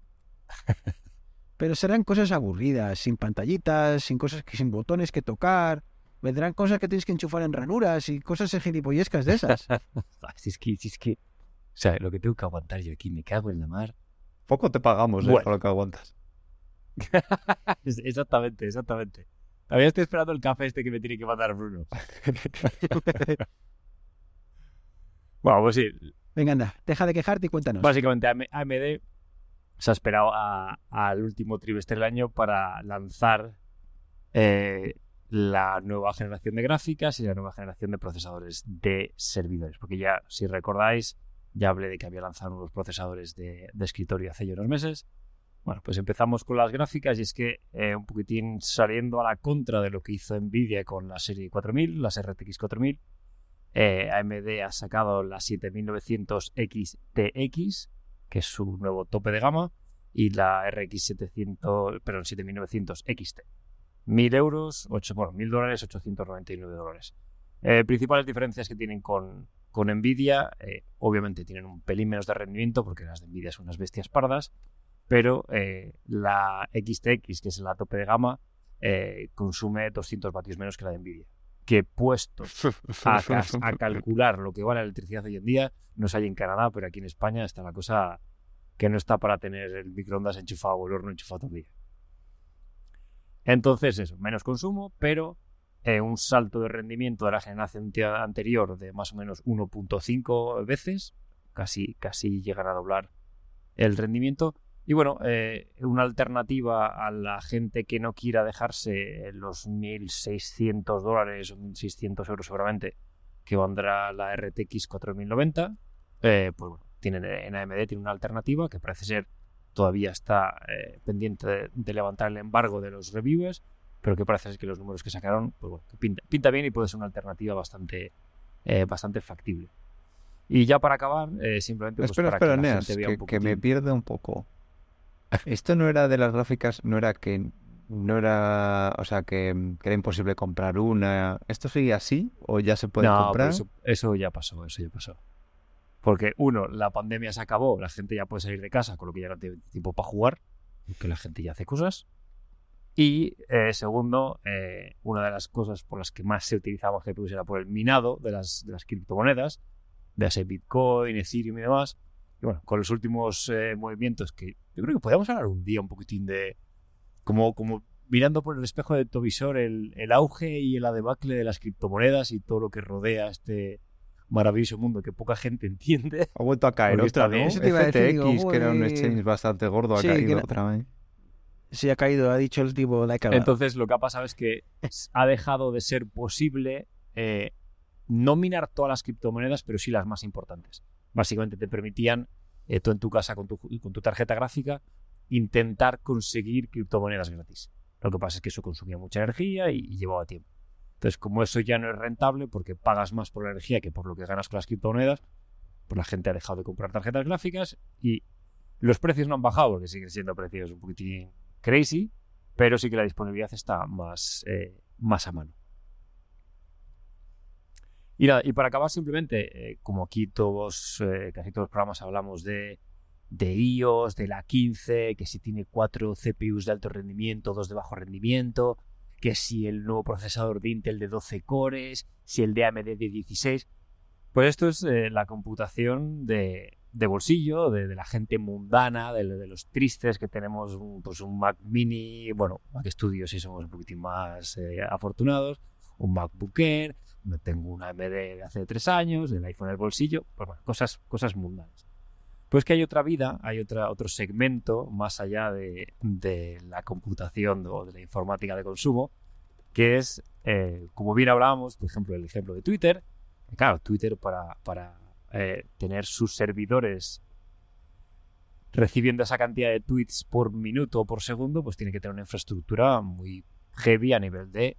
Pero serán cosas aburridas, sin pantallitas, sin cosas que sin botones que tocar. Vendrán cosas que tienes que enchufar en ranuras y cosas gilipollescas de esas. Ah, Si es que, si es que. O sea, lo que tengo que aguantar yo aquí, me cago en la mar. Poco te pagamos, ¿eh? Bueno. Por lo que aguantas. Exactamente, exactamente. Todavía estoy esperando el café este que me tiene que mandar Bruno. bueno, pues sí, Venga, anda, deja de quejarte y cuéntanos. Básicamente AM- AMD se ha esperado al último trimestre del año para lanzar eh, la nueva generación de gráficas y la nueva generación de procesadores de servidores. Porque ya, si recordáis, ya hablé de que había lanzado unos procesadores de, escritorio hace ya unos meses. Bueno, pues empezamos con las gráficas y es que eh, un poquitín saliendo a la contra de lo que hizo Nvidia con la serie 4000, las RTX 4000, eh, AMD ha sacado la 7900 XTX, que es su nuevo tope de gama, y la RX 700, perdón, 7900 XT. 1000 euros, 8, bueno, 1000 dólares, 899 dólares. Eh, principales diferencias que tienen con, con Nvidia, eh, obviamente tienen un pelín menos de rendimiento porque las de Nvidia son unas bestias pardas, pero eh, la XTX, que es la tope de gama, consume 200 vatios menos que la de Nvidia. Que puesto a, a calcular lo que vale la electricidad hoy en día, no sé ahí en Canadá, pero aquí en España está la cosa que no está para tener el microondas enchufado o el horno enchufado todo. Entonces, eso, menos consumo, pero eh, un salto de rendimiento de la generación te- anterior de más o menos 1.5 veces, casi, casi llegar a doblar el rendimiento. Y bueno, eh, una alternativa a la gente que no quiera dejarse los 1.600 dólares o 1.600 euros seguramente que vendrá la RTX 4090, eh, pues bueno, tienen en AMD tiene una alternativa que parece ser todavía está eh, pendiente de, de levantar el embargo de los reviewers, pero que parece que los números que sacaron, pues bueno, pinta, pinta bien y puede ser una alternativa bastante, eh, bastante factible. Y ya para acabar, eh, simplemente pues, espera, para espera, que la Neas, gente vea que, un que me pierde un poco. Esto no era de las gráficas, no era que no era, o sea, que, que era imposible comprar una. ¿Esto sigue así o ya se puede no, comprar? eso, eso ya pasó, eso ya pasó. Porque uno, la pandemia se acabó, la gente ya puede salir de casa, con lo que ya no tiene tiempo para jugar, porque la gente ya hace cosas. Y eh, segundo, eh, una de las cosas por las que más se utilizaban GPUs era por el minado de las, criptomonedas, de ese Bitcoin, Ethereum y demás. Y bueno, con los últimos eh, movimientos que yo creo que podríamos hablar un día un poquitín de como, mirando por el espejo de tu visor el, el auge y la debacle de las criptomonedas y todo lo que rodea este, maravilloso mundo que poca gente entiende. Ha vuelto a caer otra, está ¿no? decir, digo, FTX, que era un exchange bastante gordo, ha Sí, que caído otra vez. Sí, ha caído, ha dicho el tipo, la he. Entonces lo que ha pasado es que ha dejado de ser posible eh, no minar todas las criptomonedas, pero sí las más importantes. Básicamente te permitían, eh, tú en tu casa con tu, con tu tarjeta gráfica, intentar conseguir criptomonedas gratis. Lo que pasa es que eso consumía mucha energía y, y llevaba tiempo. Entonces, como eso ya no es rentable porque pagas más por la energía que por lo que ganas con las criptomonedas, pues la gente ha dejado de comprar tarjetas gráficas y los precios no han bajado porque siguen siendo precios un poquitín crazy, pero sí que la disponibilidad está más, eh, más a mano. Y, para acabar simplemente, eh, como aquí todos, eh, casi todos los programas hablamos de, de iOS, de la 15, que si tiene cuatro CPUs de alto rendimiento, dos de bajo rendimiento, que si el nuevo procesador de Intel de 12 cores, si el de AMD de 16. Pues esto es eh, la computación de, bolsillo, de, la gente mundana, de, los tristes que tenemos un, pues un Mac mini, bueno, Mac Studio si somos un poquitín más eh, afortunados, un MacBook Air, tengo una AMD de hace tres años, el iPhone en el bolsillo, pues bueno, cosas, cosas mundanas. Pues que hay otra vida, hay otra, otro segmento más allá de, la computación o de la informática de consumo, que es, eh, como bien hablábamos, por ejemplo, el ejemplo de Twitter. Claro, Twitter para, para eh, tener sus servidores recibiendo esa cantidad de tweets por minuto o por segundo, pues tiene que tener una infraestructura muy heavy a nivel de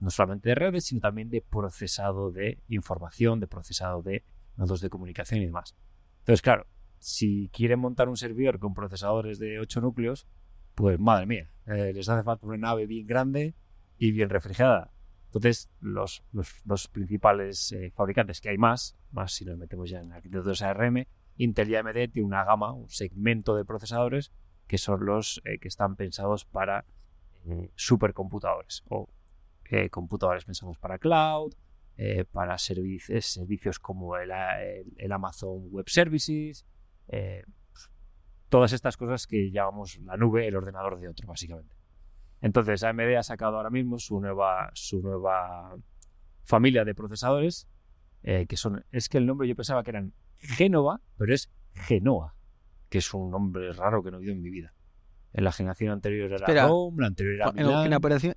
no solamente de redes, sino también de procesado de información, de procesado de nodos de comunicación y demás. Entonces, claro, si quieren montar un servidor con procesadores de 8 núcleos, pues madre mía, eh, les hace falta una nave bien grande y bien refrigerada. Entonces, los, los, principales eh, fabricantes, que hay más, más si nos metemos ya en arquitecturas ARM, Intel y AMD tiene una gama, un segmento de procesadores que son los eh, que están pensados para supercomputadores o computadores pensados para cloud, para servicios, servicios como el, el, el Amazon Web Services, eh, todas estas cosas que llamamos la nube, el ordenador de otro, básicamente. Entonces, AMD ha sacado ahora mismo su nueva, su nueva familia de procesadores, eh, que son, es que el nombre yo pensaba que eran Genova, pero es Genoa, que es un nombre raro que no he oído en mi vida. En la generación anterior era Espera. Rome, la anterior era en, Milán. en la operación.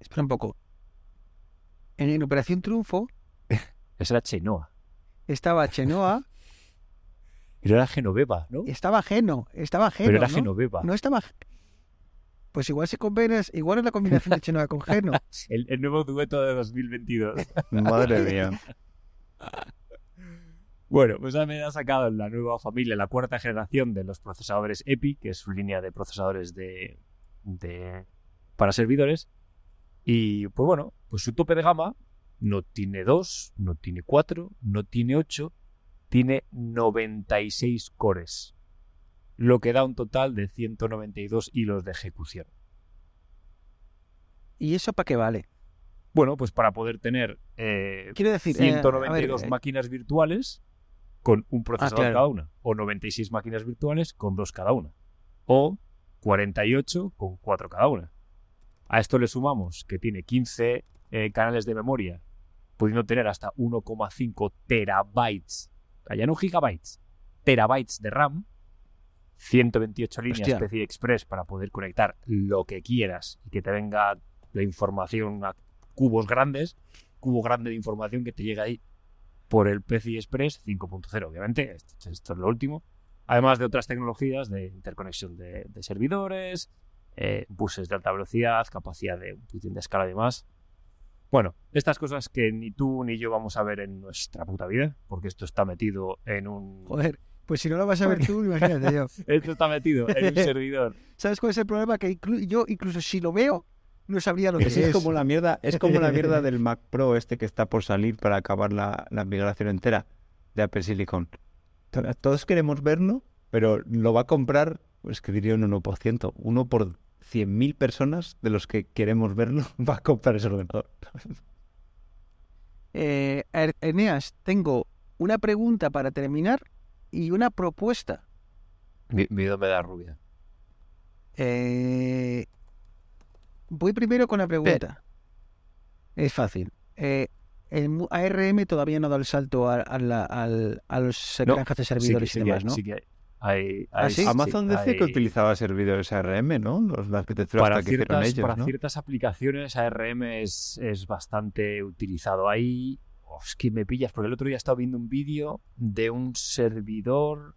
Espera un poco. En, en Operación Triunfo Esa era Chenoa. estaba Chenoa, Pero era Genoveva, ¿no? estaba Geno, estaba Geno. pero era ¿no? Genoveva. No estaba. Pues igual se combina, igual es la combinación de Chenoa con Geno. El, el nuevo dueto de 2022. Madre mía. Bueno, pues AMD ha sacado la nueva familia, la cuarta generación de los procesadores EPI, que es su línea de procesadores de, de- para servidores. Y pues bueno, pues su tope de gama no tiene 2, no tiene 4, no tiene 8, tiene 96 cores. Lo que da un total de 192 hilos de ejecución. ¿Y eso para qué vale? Bueno, pues para poder tener eh, Quiero decir. eh, a ver, 192 eh, máquinas virtuales con un procesador claro. cada una. O 96 máquinas virtuales con dos cada una. O 48 con cuatro cada una. A esto le sumamos que tiene 15 eh, canales de memoria, pudiendo tener hasta 1,5 terabytes, ya no gigabytes, terabytes de RAM, 128 líneas Hostia. PCI Express para poder conectar lo que quieras y que te venga la información a cubos grandes, cubo grande de información que te llega ahí por el PCI Express 5.0, obviamente, esto, esto es lo último. Además de otras tecnologías de interconexión de, de servidores, eh, buses de alta velocidad, capacidad de un de escala y demás. Bueno, estas cosas que ni tú ni yo vamos a ver en nuestra puta vida, porque esto está metido en un... Joder, pues si no lo vas a ver tú, imagínate yo. Esto está metido en un servidor. ¿Sabes cuál es el problema? Que inclu- yo, incluso si lo veo, no sabría lo que Es, es. es como la mierda, es como la mierda del Mac Pro este que está por salir para acabar la, la migración entera de Apple Silicon. To- Todos queremos verlo, pero lo va a comprar, pues que diría un 1%. Uno por 100.000 personas de los que queremos verlo va a comprar ese ordenador. Eh, Eneas, tengo una pregunta para terminar y una propuesta. Mi, miedo me da rubia. Eh, voy primero con la pregunta. Es fácil. Eh, el ARM todavía no ha dado el salto a, a la- al- a los No, granjas de Sí que- servidores sí y que demás, hay- ¿no? sí que hay. Hay- ¿Ah, hay- sí? Amazon decía que hay- utilizaba servidores ARM, ¿no? Los, la arquitectura para hasta que hicieron ciertas, ellos, para ¿no? ciertas aplicaciones ARM es, es bastante utilizado. Ahí oh, es que me pillas, porque el otro día estaba viendo un vídeo de un servidor,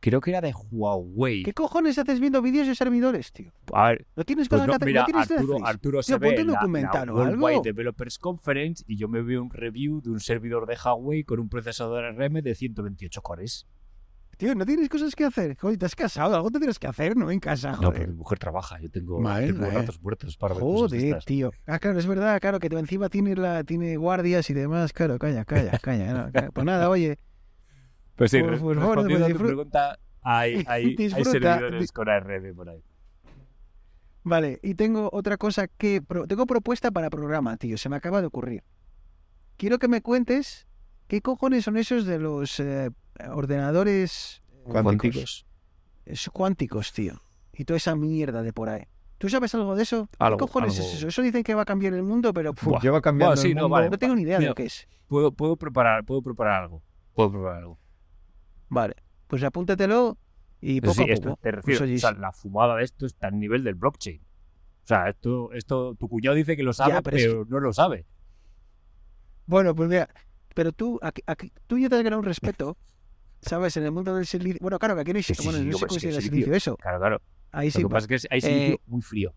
creo que era de Huawei. ¿Qué cojones haces viendo vídeos de servidores, tío? A ver, ¿No tienes pues con no, mira, no tienes Arturo? Arturo se Tío, ve ponte un la- la, Worldwide. Developers Conference y yo me veo un review de un servidor de Huawei con un procesador ARM de 128 cores. Tío, ¿no tienes cosas que hacer? Joder, te has casado, algo te tienes que hacer, ¿no? En casa, No, joder. pero mi mujer trabaja, yo tengo, Madre tengo mía. ratos muertos para ver Joder, estas. tío. Ah, claro, es verdad, claro, que encima tiene, la, tiene guardias y demás. Claro, calla, calla, calla. no, calla. Pues nada, oye, Pues sí, Por- por favor, respondiendo a tu pregunta, hay, hay, hay servidores con ARM por ahí. vale. Y tengo otra cosa que... pro- tengo propuesta para programa, tío. Se me acaba de ocurrir. Quiero que me cuentes qué cojones son esos de los eh, ordenadores Cuánticos. es- cuánticos, tío. Y toda esa mierda de por ahí. ¿Tú sabes algo de eso? Algo, ¿Qué cojones algo. es eso? Eso dicen que va a cambiar el mundo, pero puf. Lleva cambiando Bueno, sí, el no, mundo. vale. no tengo ni idea de lo que es. Puedo, puedo, preparar, puedo preparar algo. Puedo preparar algo. Vale, pues apúntatelo y poco sí, a esto poco. te refiero. Pues, o sea, la fumada de esto está al nivel del blockchain. O sea, esto, esto, tu cuñado dice que lo sabe, pero es no lo sabe. Bueno, pues mira, pero tú, aquí, aquí- tú ya te has ganado un respeto, ¿sabes? En el mundo del silicio. Bueno, claro, que aquí no, hay, Sí, bueno, sí, no considera silicio. silicio eso. Claro, claro. Ahí Lo sí. que pasa es que hay silicio Eh, muy frío.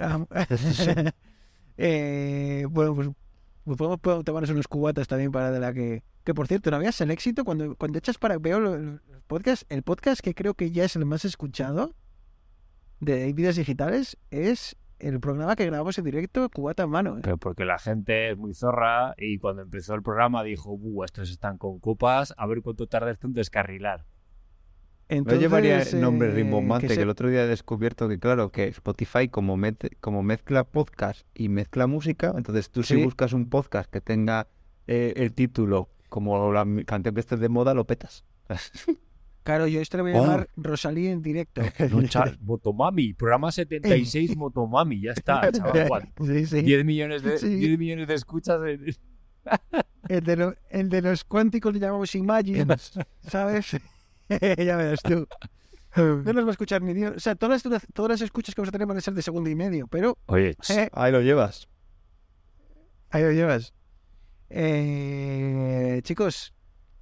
Ah, eh, bueno, pues, pues podemos, tomarnos unos cubatas también para de la que. Que por cierto, ¿no veas el éxito? Cuando, cuando echas para. Veo lo- lo- los podcasts. El podcast que creo que ya es el más escuchado de vidas digitales es el programa que grabamos en directo, Cubata en mano. ¿eh? Pero porque la gente es muy zorra y cuando empezó el programa dijo, buh, estos están con copas, a ver cuánto tarda esto en descarrilar. No Entonces, llevaría nombre eh, rimbombante, que, se- el otro día he descubierto que, claro, que Spotify como, met- como mezcla podcast y mezcla música, entonces tú si buscas un podcast que tenga eh, el título como la canción que esté de moda, lo petas. Claro, yo esto le voy a Oh. llamar Rosalía en directo. No, chaval, Motomami, programa 76 Motomami, ya está, chaval. Sí, sí. 10 millones de, Sí. 10 millones de escuchas. en- El de, lo- el de los cuánticos le llamamos Imagine, ¿sabes? ya verás tú. No nos va a escuchar ni Dios. O sea, todas las, dura- todas las escuchas que vamos a tener van a ser de segundo y medio, pero Oye, eh, Ahí lo llevas. ahí lo llevas. Eh, chicos,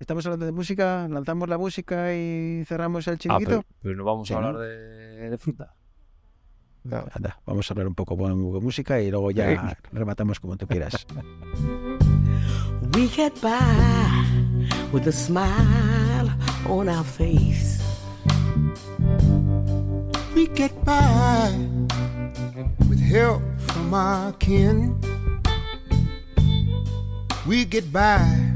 estamos hablando de música, lanzamos la música y cerramos el ah, chiringuito. pero, pero no vamos Sí, a ¿no? hablar de, de fruta. Anda, vamos a hablar un poco de música y luego ya rematamos como tú quieras. We get by with a smile on our face. We get by with help from our kin. We get by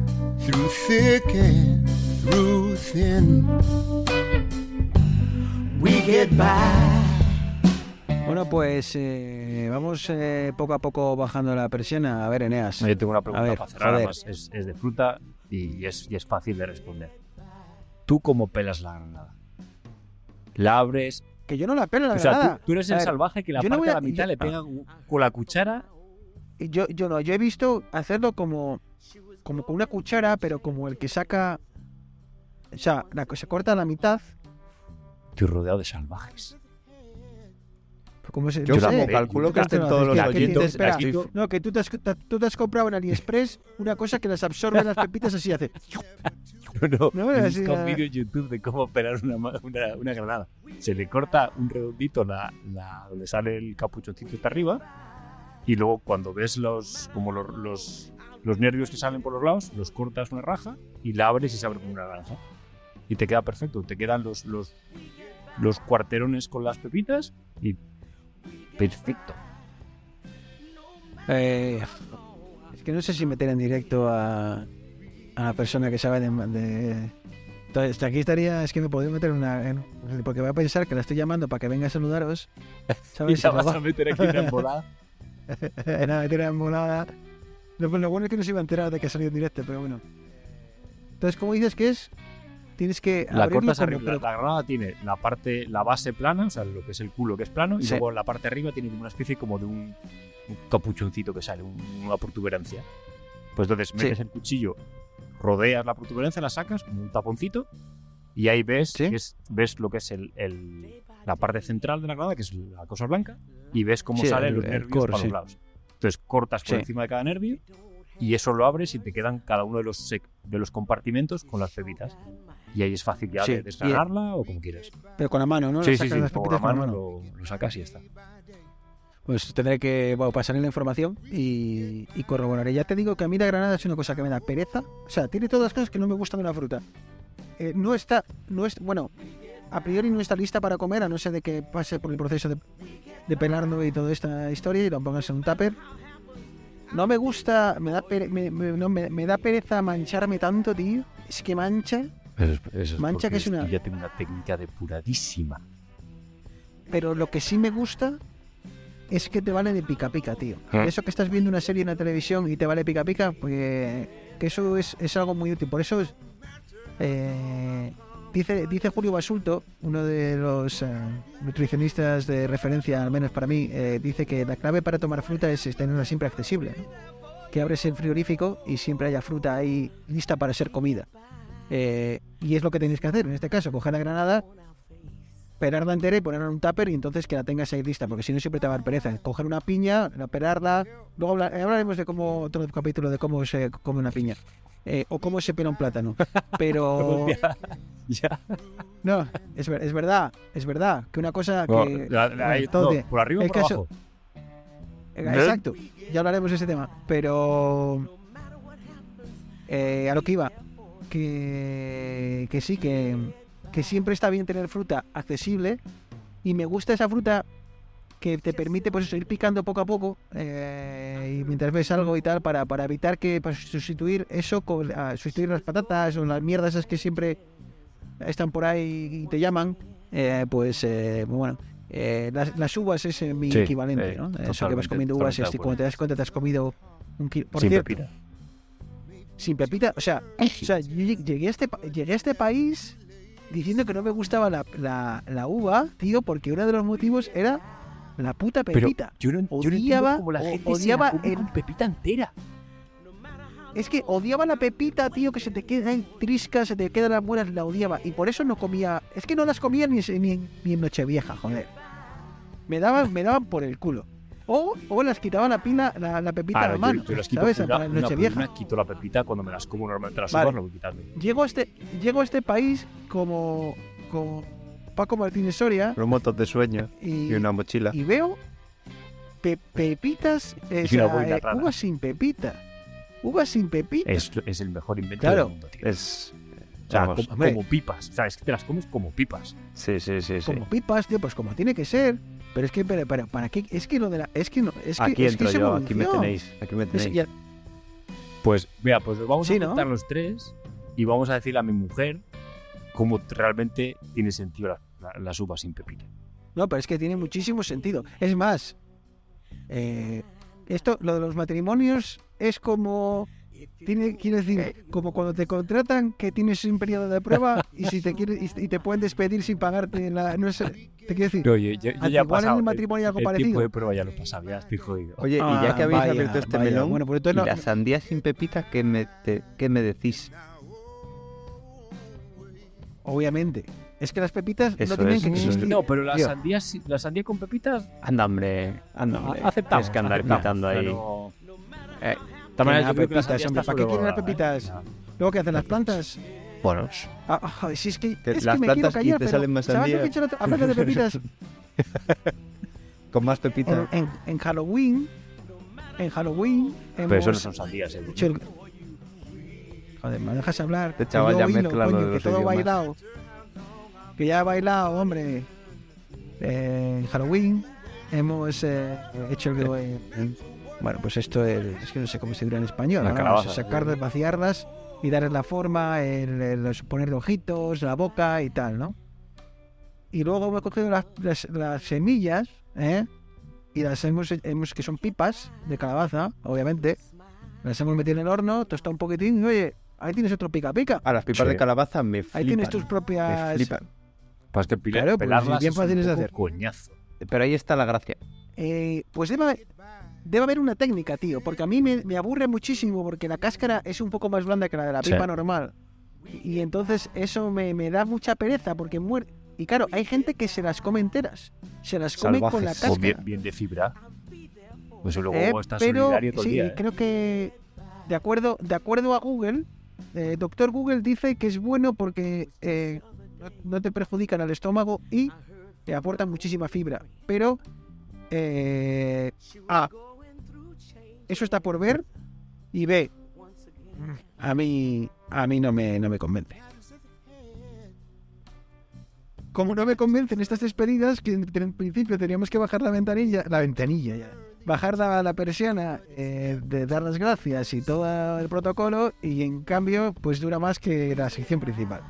through thick and through thin. We get by. Bueno, pues eh, vamos eh, poco a poco bajando la persiana. A ver, Eneas. No, yo tengo una pregunta A ver, para cerrar, además es, es de fruta y, es, y es fácil de responder. ¿Tú cómo pelas la granada? ¿La abres? Que yo no la pelo, la o sea, granada. tú, tú eres A el ver, salvaje que la parte no voy de a- la mitad yo- le pega con la cuchara. Yo, yo no, yo he visto hacerlo como, como con una cuchara, pero como el que saca. O sea, la, que se corta a la mitad. Estoy rodeado de salvajes. Como se, Yo no sé, calculo ¿tú que estén todos los oyentes. No, que tú te, has, tú te has comprado en AliExpress una cosa que las absorbe las pepitas así hace. No, No, he así, visto un ah. vídeo en YouTube de cómo pelar una, ma- una, una granada. Se le corta un redondito la, la- donde sale el capuchoncito hasta arriba y luego cuando ves los como los, los, los nervios que salen por los lados, los cortas una raja y la abres y se abre como una naranja. Y te queda perfecto. Te quedan los, los, los cuarterones con las pepitas y perfecto. Eh, es que no sé si meter en directo a, a la persona que sabe de. de- Entonces, aquí estaría. Es que me podría meter una. en- porque voy a pensar que la estoy llamando para que venga a saludaros. Y ¿Sabes? la Y vas luego- a meter aquí en la embolada. Era meter en volada. Lo, lo bueno es que no se iba a enterar de que ha salido en directo, pero bueno. Entonces, ¿cómo dices que es? Tienes que. La cortas como- arriba. pero- La, granada tiene la parte, la base plana, o sea, lo que es el culo que es plano, y Sí. luego en la parte arriba tiene como una especie como de un, un capuchoncito que sale, un- una protuberancia. Pues entonces Sí. metes el cuchillo, rodeas la protuberancia, la sacas como un taponcito y ahí ves, Sí. que es- ves lo que es el, el- la parte central de la granada, que es la cosa blanca, y ves cómo Sí, salen el- los el nervios core, para sí. los lados. Entonces cortas por Sí. encima de cada nervio y eso lo abres y te quedan cada uno de los, sec- de los compartimentos con las pepitas. Y ahí es fácil ya Sí, de desgranarla o como quieras. Pero con la mano, ¿no? sí, sí, sí, las con la con mano la lo, lo sacas y ya está. Pues tendré que bueno, pasarle la información y, y corroboraré. Ya te digo que a mí la granada es una cosa que me da pereza. O sea, tiene todas las cosas que no me gustan de una fruta. Eh, no está, no es, bueno, a priori no está lista para comer, a no ser de que pase por el proceso de, de pelarlo y toda esta historia y lo pongas en un tupper. No me gusta, me da, pere- me, me- no, me- me da pereza mancharme tanto, tío. Es que mancha, Mancha que es una- Ya tengo una técnica depuradísima. pero lo que sí me gusta es que te vale de pica pica, tío. ¿Eh? Eso que estás viendo una serie en la televisión y te vale pica pica, pues que eso es, es algo muy útil. Por eso es, eh, dice, dice Julio Basulto, uno de los eh, nutricionistas de referencia, al menos para mí, eh, dice que la clave para tomar fruta es tenerla siempre accesible. ¿no? Que abres el frigorífico y siempre haya fruta ahí lista para ser comida. Eh, y es lo que tenéis que hacer en este caso, coger la granada, pelarla entera y ponerla en un tupper y entonces que la tengas ahí lista, porque si no siempre te va a dar pereza. Coger una piña, la pelarla, luego habla- hablaremos de cómo, otro capítulo de cómo se come una piña. eh, o cómo se pela un plátano. Pero ya. no, es, ver- es verdad, es verdad que una cosa que... La- la- bueno, no, todo- por arriba o por caso- abajo. Eh, Exacto, ya hablaremos de ese tema. Pero eh, a lo que iba, que, que sí, que, que siempre está bien tener fruta accesible y me gusta esa fruta que te permite pues eso, ir picando poco a poco eh, y mientras ves algo y tal para, para evitar que para sustituir eso con ah, sustituir las patatas o las mierdas esas que siempre están por ahí y te llaman eh, pues eh, bueno eh, las, las uvas es eh, mi Sí, equivalente eh, ¿no? eso que vas comiendo uvas acuerdo. cuando te das cuenta te has comido un kilo por Sin cierto pepita. sin pepita o sea o sea yo lleg- llegué a este pa- llegué a este país diciendo que no me gustaba la, la, la uva tío porque uno de los motivos era la puta Pero pepita yo no, yo no Odiaba- cómo la o- gente se la odiaba come el- con pepita entera. Es que odiaba la pepita, tío, que se te queda en trisca, se te quedan las muelas, la odiaba. Y por eso no comía. Es que no las comía ni, ni, en- ni en Nochevieja, joder. Me daban, me daban por el culo. O, o las quitaba la pila, la, la pepita a Ah, la no, mano. yo, yo las quito ¿Sabes? una, Para una por Nochevieja. una, quito la pepita cuando me las como normalmente las Vale. uvas, lo voy quitando. Llego a este, llego a este país como, como Paco Martínez Soria Con montón de sueños y, y una mochila. y veo pe- pepitas, eh, Y una sea, eh, uvas sin pepita. Uvas sin pepita. Es, es el mejor invento Claro. del mundo, tío. Es. o sea, vamos, como, pipas. O sea, es que te las comes como pipas. Sí, sí, sí, sí. como pipas, tío, pues como tiene que ser. Pero es que, pero, pero, ¿para qué? Es que lo de la. Es que no. Es que, Aquí es que entro es yo, aquí me tenéis. Aquí me Es- tenéis. ya- Pues, mira, pues vamos Sí, a ¿no? juntar los tres y vamos a decirle a mi mujer cómo realmente tiene sentido la- la- las uvas sin pepita. no, pero es que tiene muchísimo sentido. Es más, eh, esto, lo de los matrimonios es como. Tiene, quiero decir, como cuando te contratan que tienes un periodo de prueba y si te quieres y, te pueden despedir sin pagarte la. No sé, te quiero decir. Oye, yo, yo Al ya he igual en pasado el matrimonio algo el parecido. tiempo de prueba ya lo he pasado, ya estoy jodido. Oye, y Ah, ya que habéis vaya, abierto este vaya. melón, Bueno, pues entonces ¿y no- la sandía sin pepita, ¿qué me, te- qué me decís? Obviamente. Es que las pepitas Eso no tienen es, que es. existir. No, pero la tío. sandía, sí- la sandía con pepitas Anda, hombre. Anda, hombre. aceptamos. Tienes que andar aceptamos, pitando ahí. pero- Eh, Que la pepitas, hombre, ¿para qué quieren las pepitas? Luego, ¿qué hacen las plantas? bueno, Ah, ah, joder, si es que, es las que me quiero callar, te salen más ¿sabes lo que he hecho de pepitas? con más en, pepita. en- en Halloween, en Halloween hemos Pero eso no son sandías, eh. el- Joder, ¿me dejas hablar? Este Que chaval ya mezcla coño, que todo bailado. Que ya ha bailado, hombre. En Halloween hemos eh, hecho el... bueno, pues esto es, es que no sé cómo se dirá en español. La ¿no? calabaza. Sacarlas, vaciarlas y darles la forma, el, el- ponerle ojitos, la boca y tal, ¿no? Y luego hemos cogido las, las- las semillas, ¿eh? Y las hemos, hemos, que son pipas de calabaza, obviamente. Las hemos metido en el horno, tostado un poquitín y oye, ahí tienes otro pica pica. A las pipas Sí. de calabaza me flipan. Ahí tienes tus Me propias... flipan. Pues que pila- Claro, pues, bien es un fáciles de hacer. coñazo. Pero ahí está la gracia. Eh, pues debe, debe haber una técnica, tío, porque a mí me, me aburre muchísimo porque la cáscara es un poco más blanda que la de la Sí. pipa normal. Y entonces eso me, me da mucha pereza porque muere. Y claro, hay gente que se las come enteras. Se las come con la cáscara. O bien, bien de fibra. Pues luego Eh, está pero solidario todo el sí, día. ¿eh? creo que de acuerdo, de acuerdo a Google, eh, doctor Google dice que es bueno porque eh, no, no te perjudican al estómago y te aportan muchísima fibra. Pero eh, A, eso está por ver y B, a mí a mí no me no me convence. Como no me convencen estas despedidas, que en, en principio teníamos que bajar la ventanilla, la ventanilla ya, bajar la, la persiana, eh, de dar las gracias y todo el protocolo, y en cambio, pues dura más que la sección principal.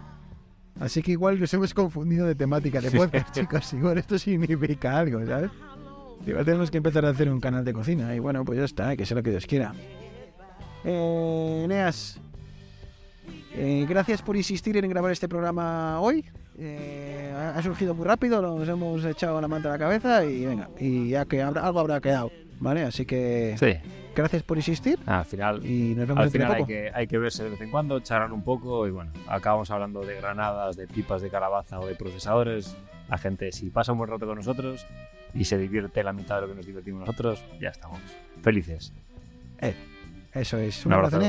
Así que igual nos hemos confundido de temática de podcast, chicos. Igual esto significa algo, ¿sabes? Igual tenemos que empezar a hacer un canal de cocina. Y bueno, pues ya está, que sea lo que Dios quiera. Eh, Eneas, eh, gracias por insistir en grabar este programa hoy. Eh, ha surgido muy rápido, nos hemos echado la manta a la cabeza y venga, y ya que habrá- algo habrá quedado, ¿vale? Así que Sí, gracias por insistir al final, y nos vemos al final hay que, hay que verse de vez en cuando, charlar un poco y bueno, acabamos hablando de granadas, de pipas de calabaza o de procesadores. La gente, si pasa un buen rato con nosotros y se divierte la mitad de lo que nos divertimos nosotros, ya estamos felices. Eso es, Un un abrazo.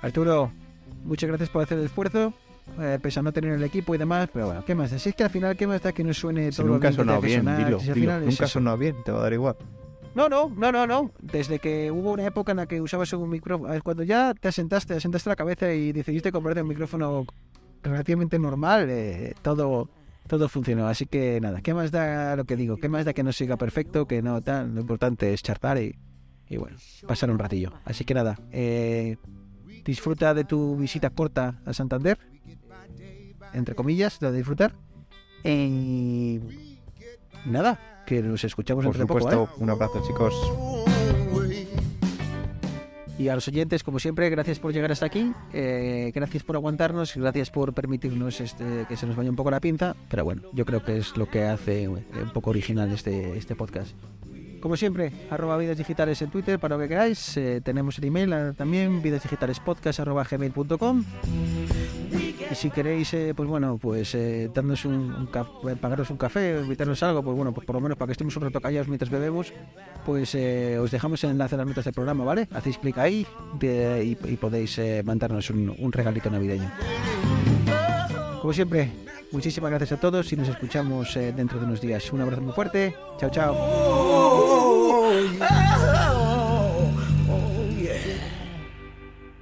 Arturo, muchas gracias por hacer el esfuerzo, eh, pese a no tener el equipo y demás, pero bueno, ¿qué más? Así es que al final, ¿qué más da que no suene Si todo nunca ha bien que bien, sonar? dilo, Si dilo. es Nunca ha sonado bien, te va a dar igual. No, no, no, no, no. Desde que hubo una época en la que usabas un micrófono, eh, cuando ya te asentaste, asentaste la cabeza y decidiste comprarte un micrófono relativamente normal, eh, todo, todo funcionó. Así que nada, ¿qué más da lo que digo? ¿Qué más da que no siga perfecto? Que no tal. Lo importante es charlar y, y bueno, pasar un ratillo. Así que nada, eh, disfruta de tu visita corta a Santander, entre comillas, de disfrutar. Y nada, que nos escuchamos Por poco, ¿eh? supuesto, un abrazo, chicos. Y a los oyentes, como siempre, gracias por llegar hasta aquí, eh, gracias por aguantarnos, gracias por permitirnos este, que se nos vaya un poco la pinza, pero bueno, yo creo que es lo que hace eh, un poco original este, este podcast. Como siempre, arroba vidas digitales en Twitter para lo que queráis, eh, tenemos el email eh, también, vidasdigitalespodcast arroba gmail.com y si queréis, eh, pues bueno, pues eh, darnos un, un eh, pagaros un café invitarnos algo, pues bueno, pues por lo menos para que estemos un rato callados mientras bebemos, pues os dejamos el enlace en las notas del programa, ¿vale? Hacéis clic ahí y, podéis mandarnos un regalito navideño. Como siempre, muchísimas gracias a todos y nos escuchamos eh, dentro de unos días. Un abrazo muy fuerte. Chao, chao. Oh, yeah.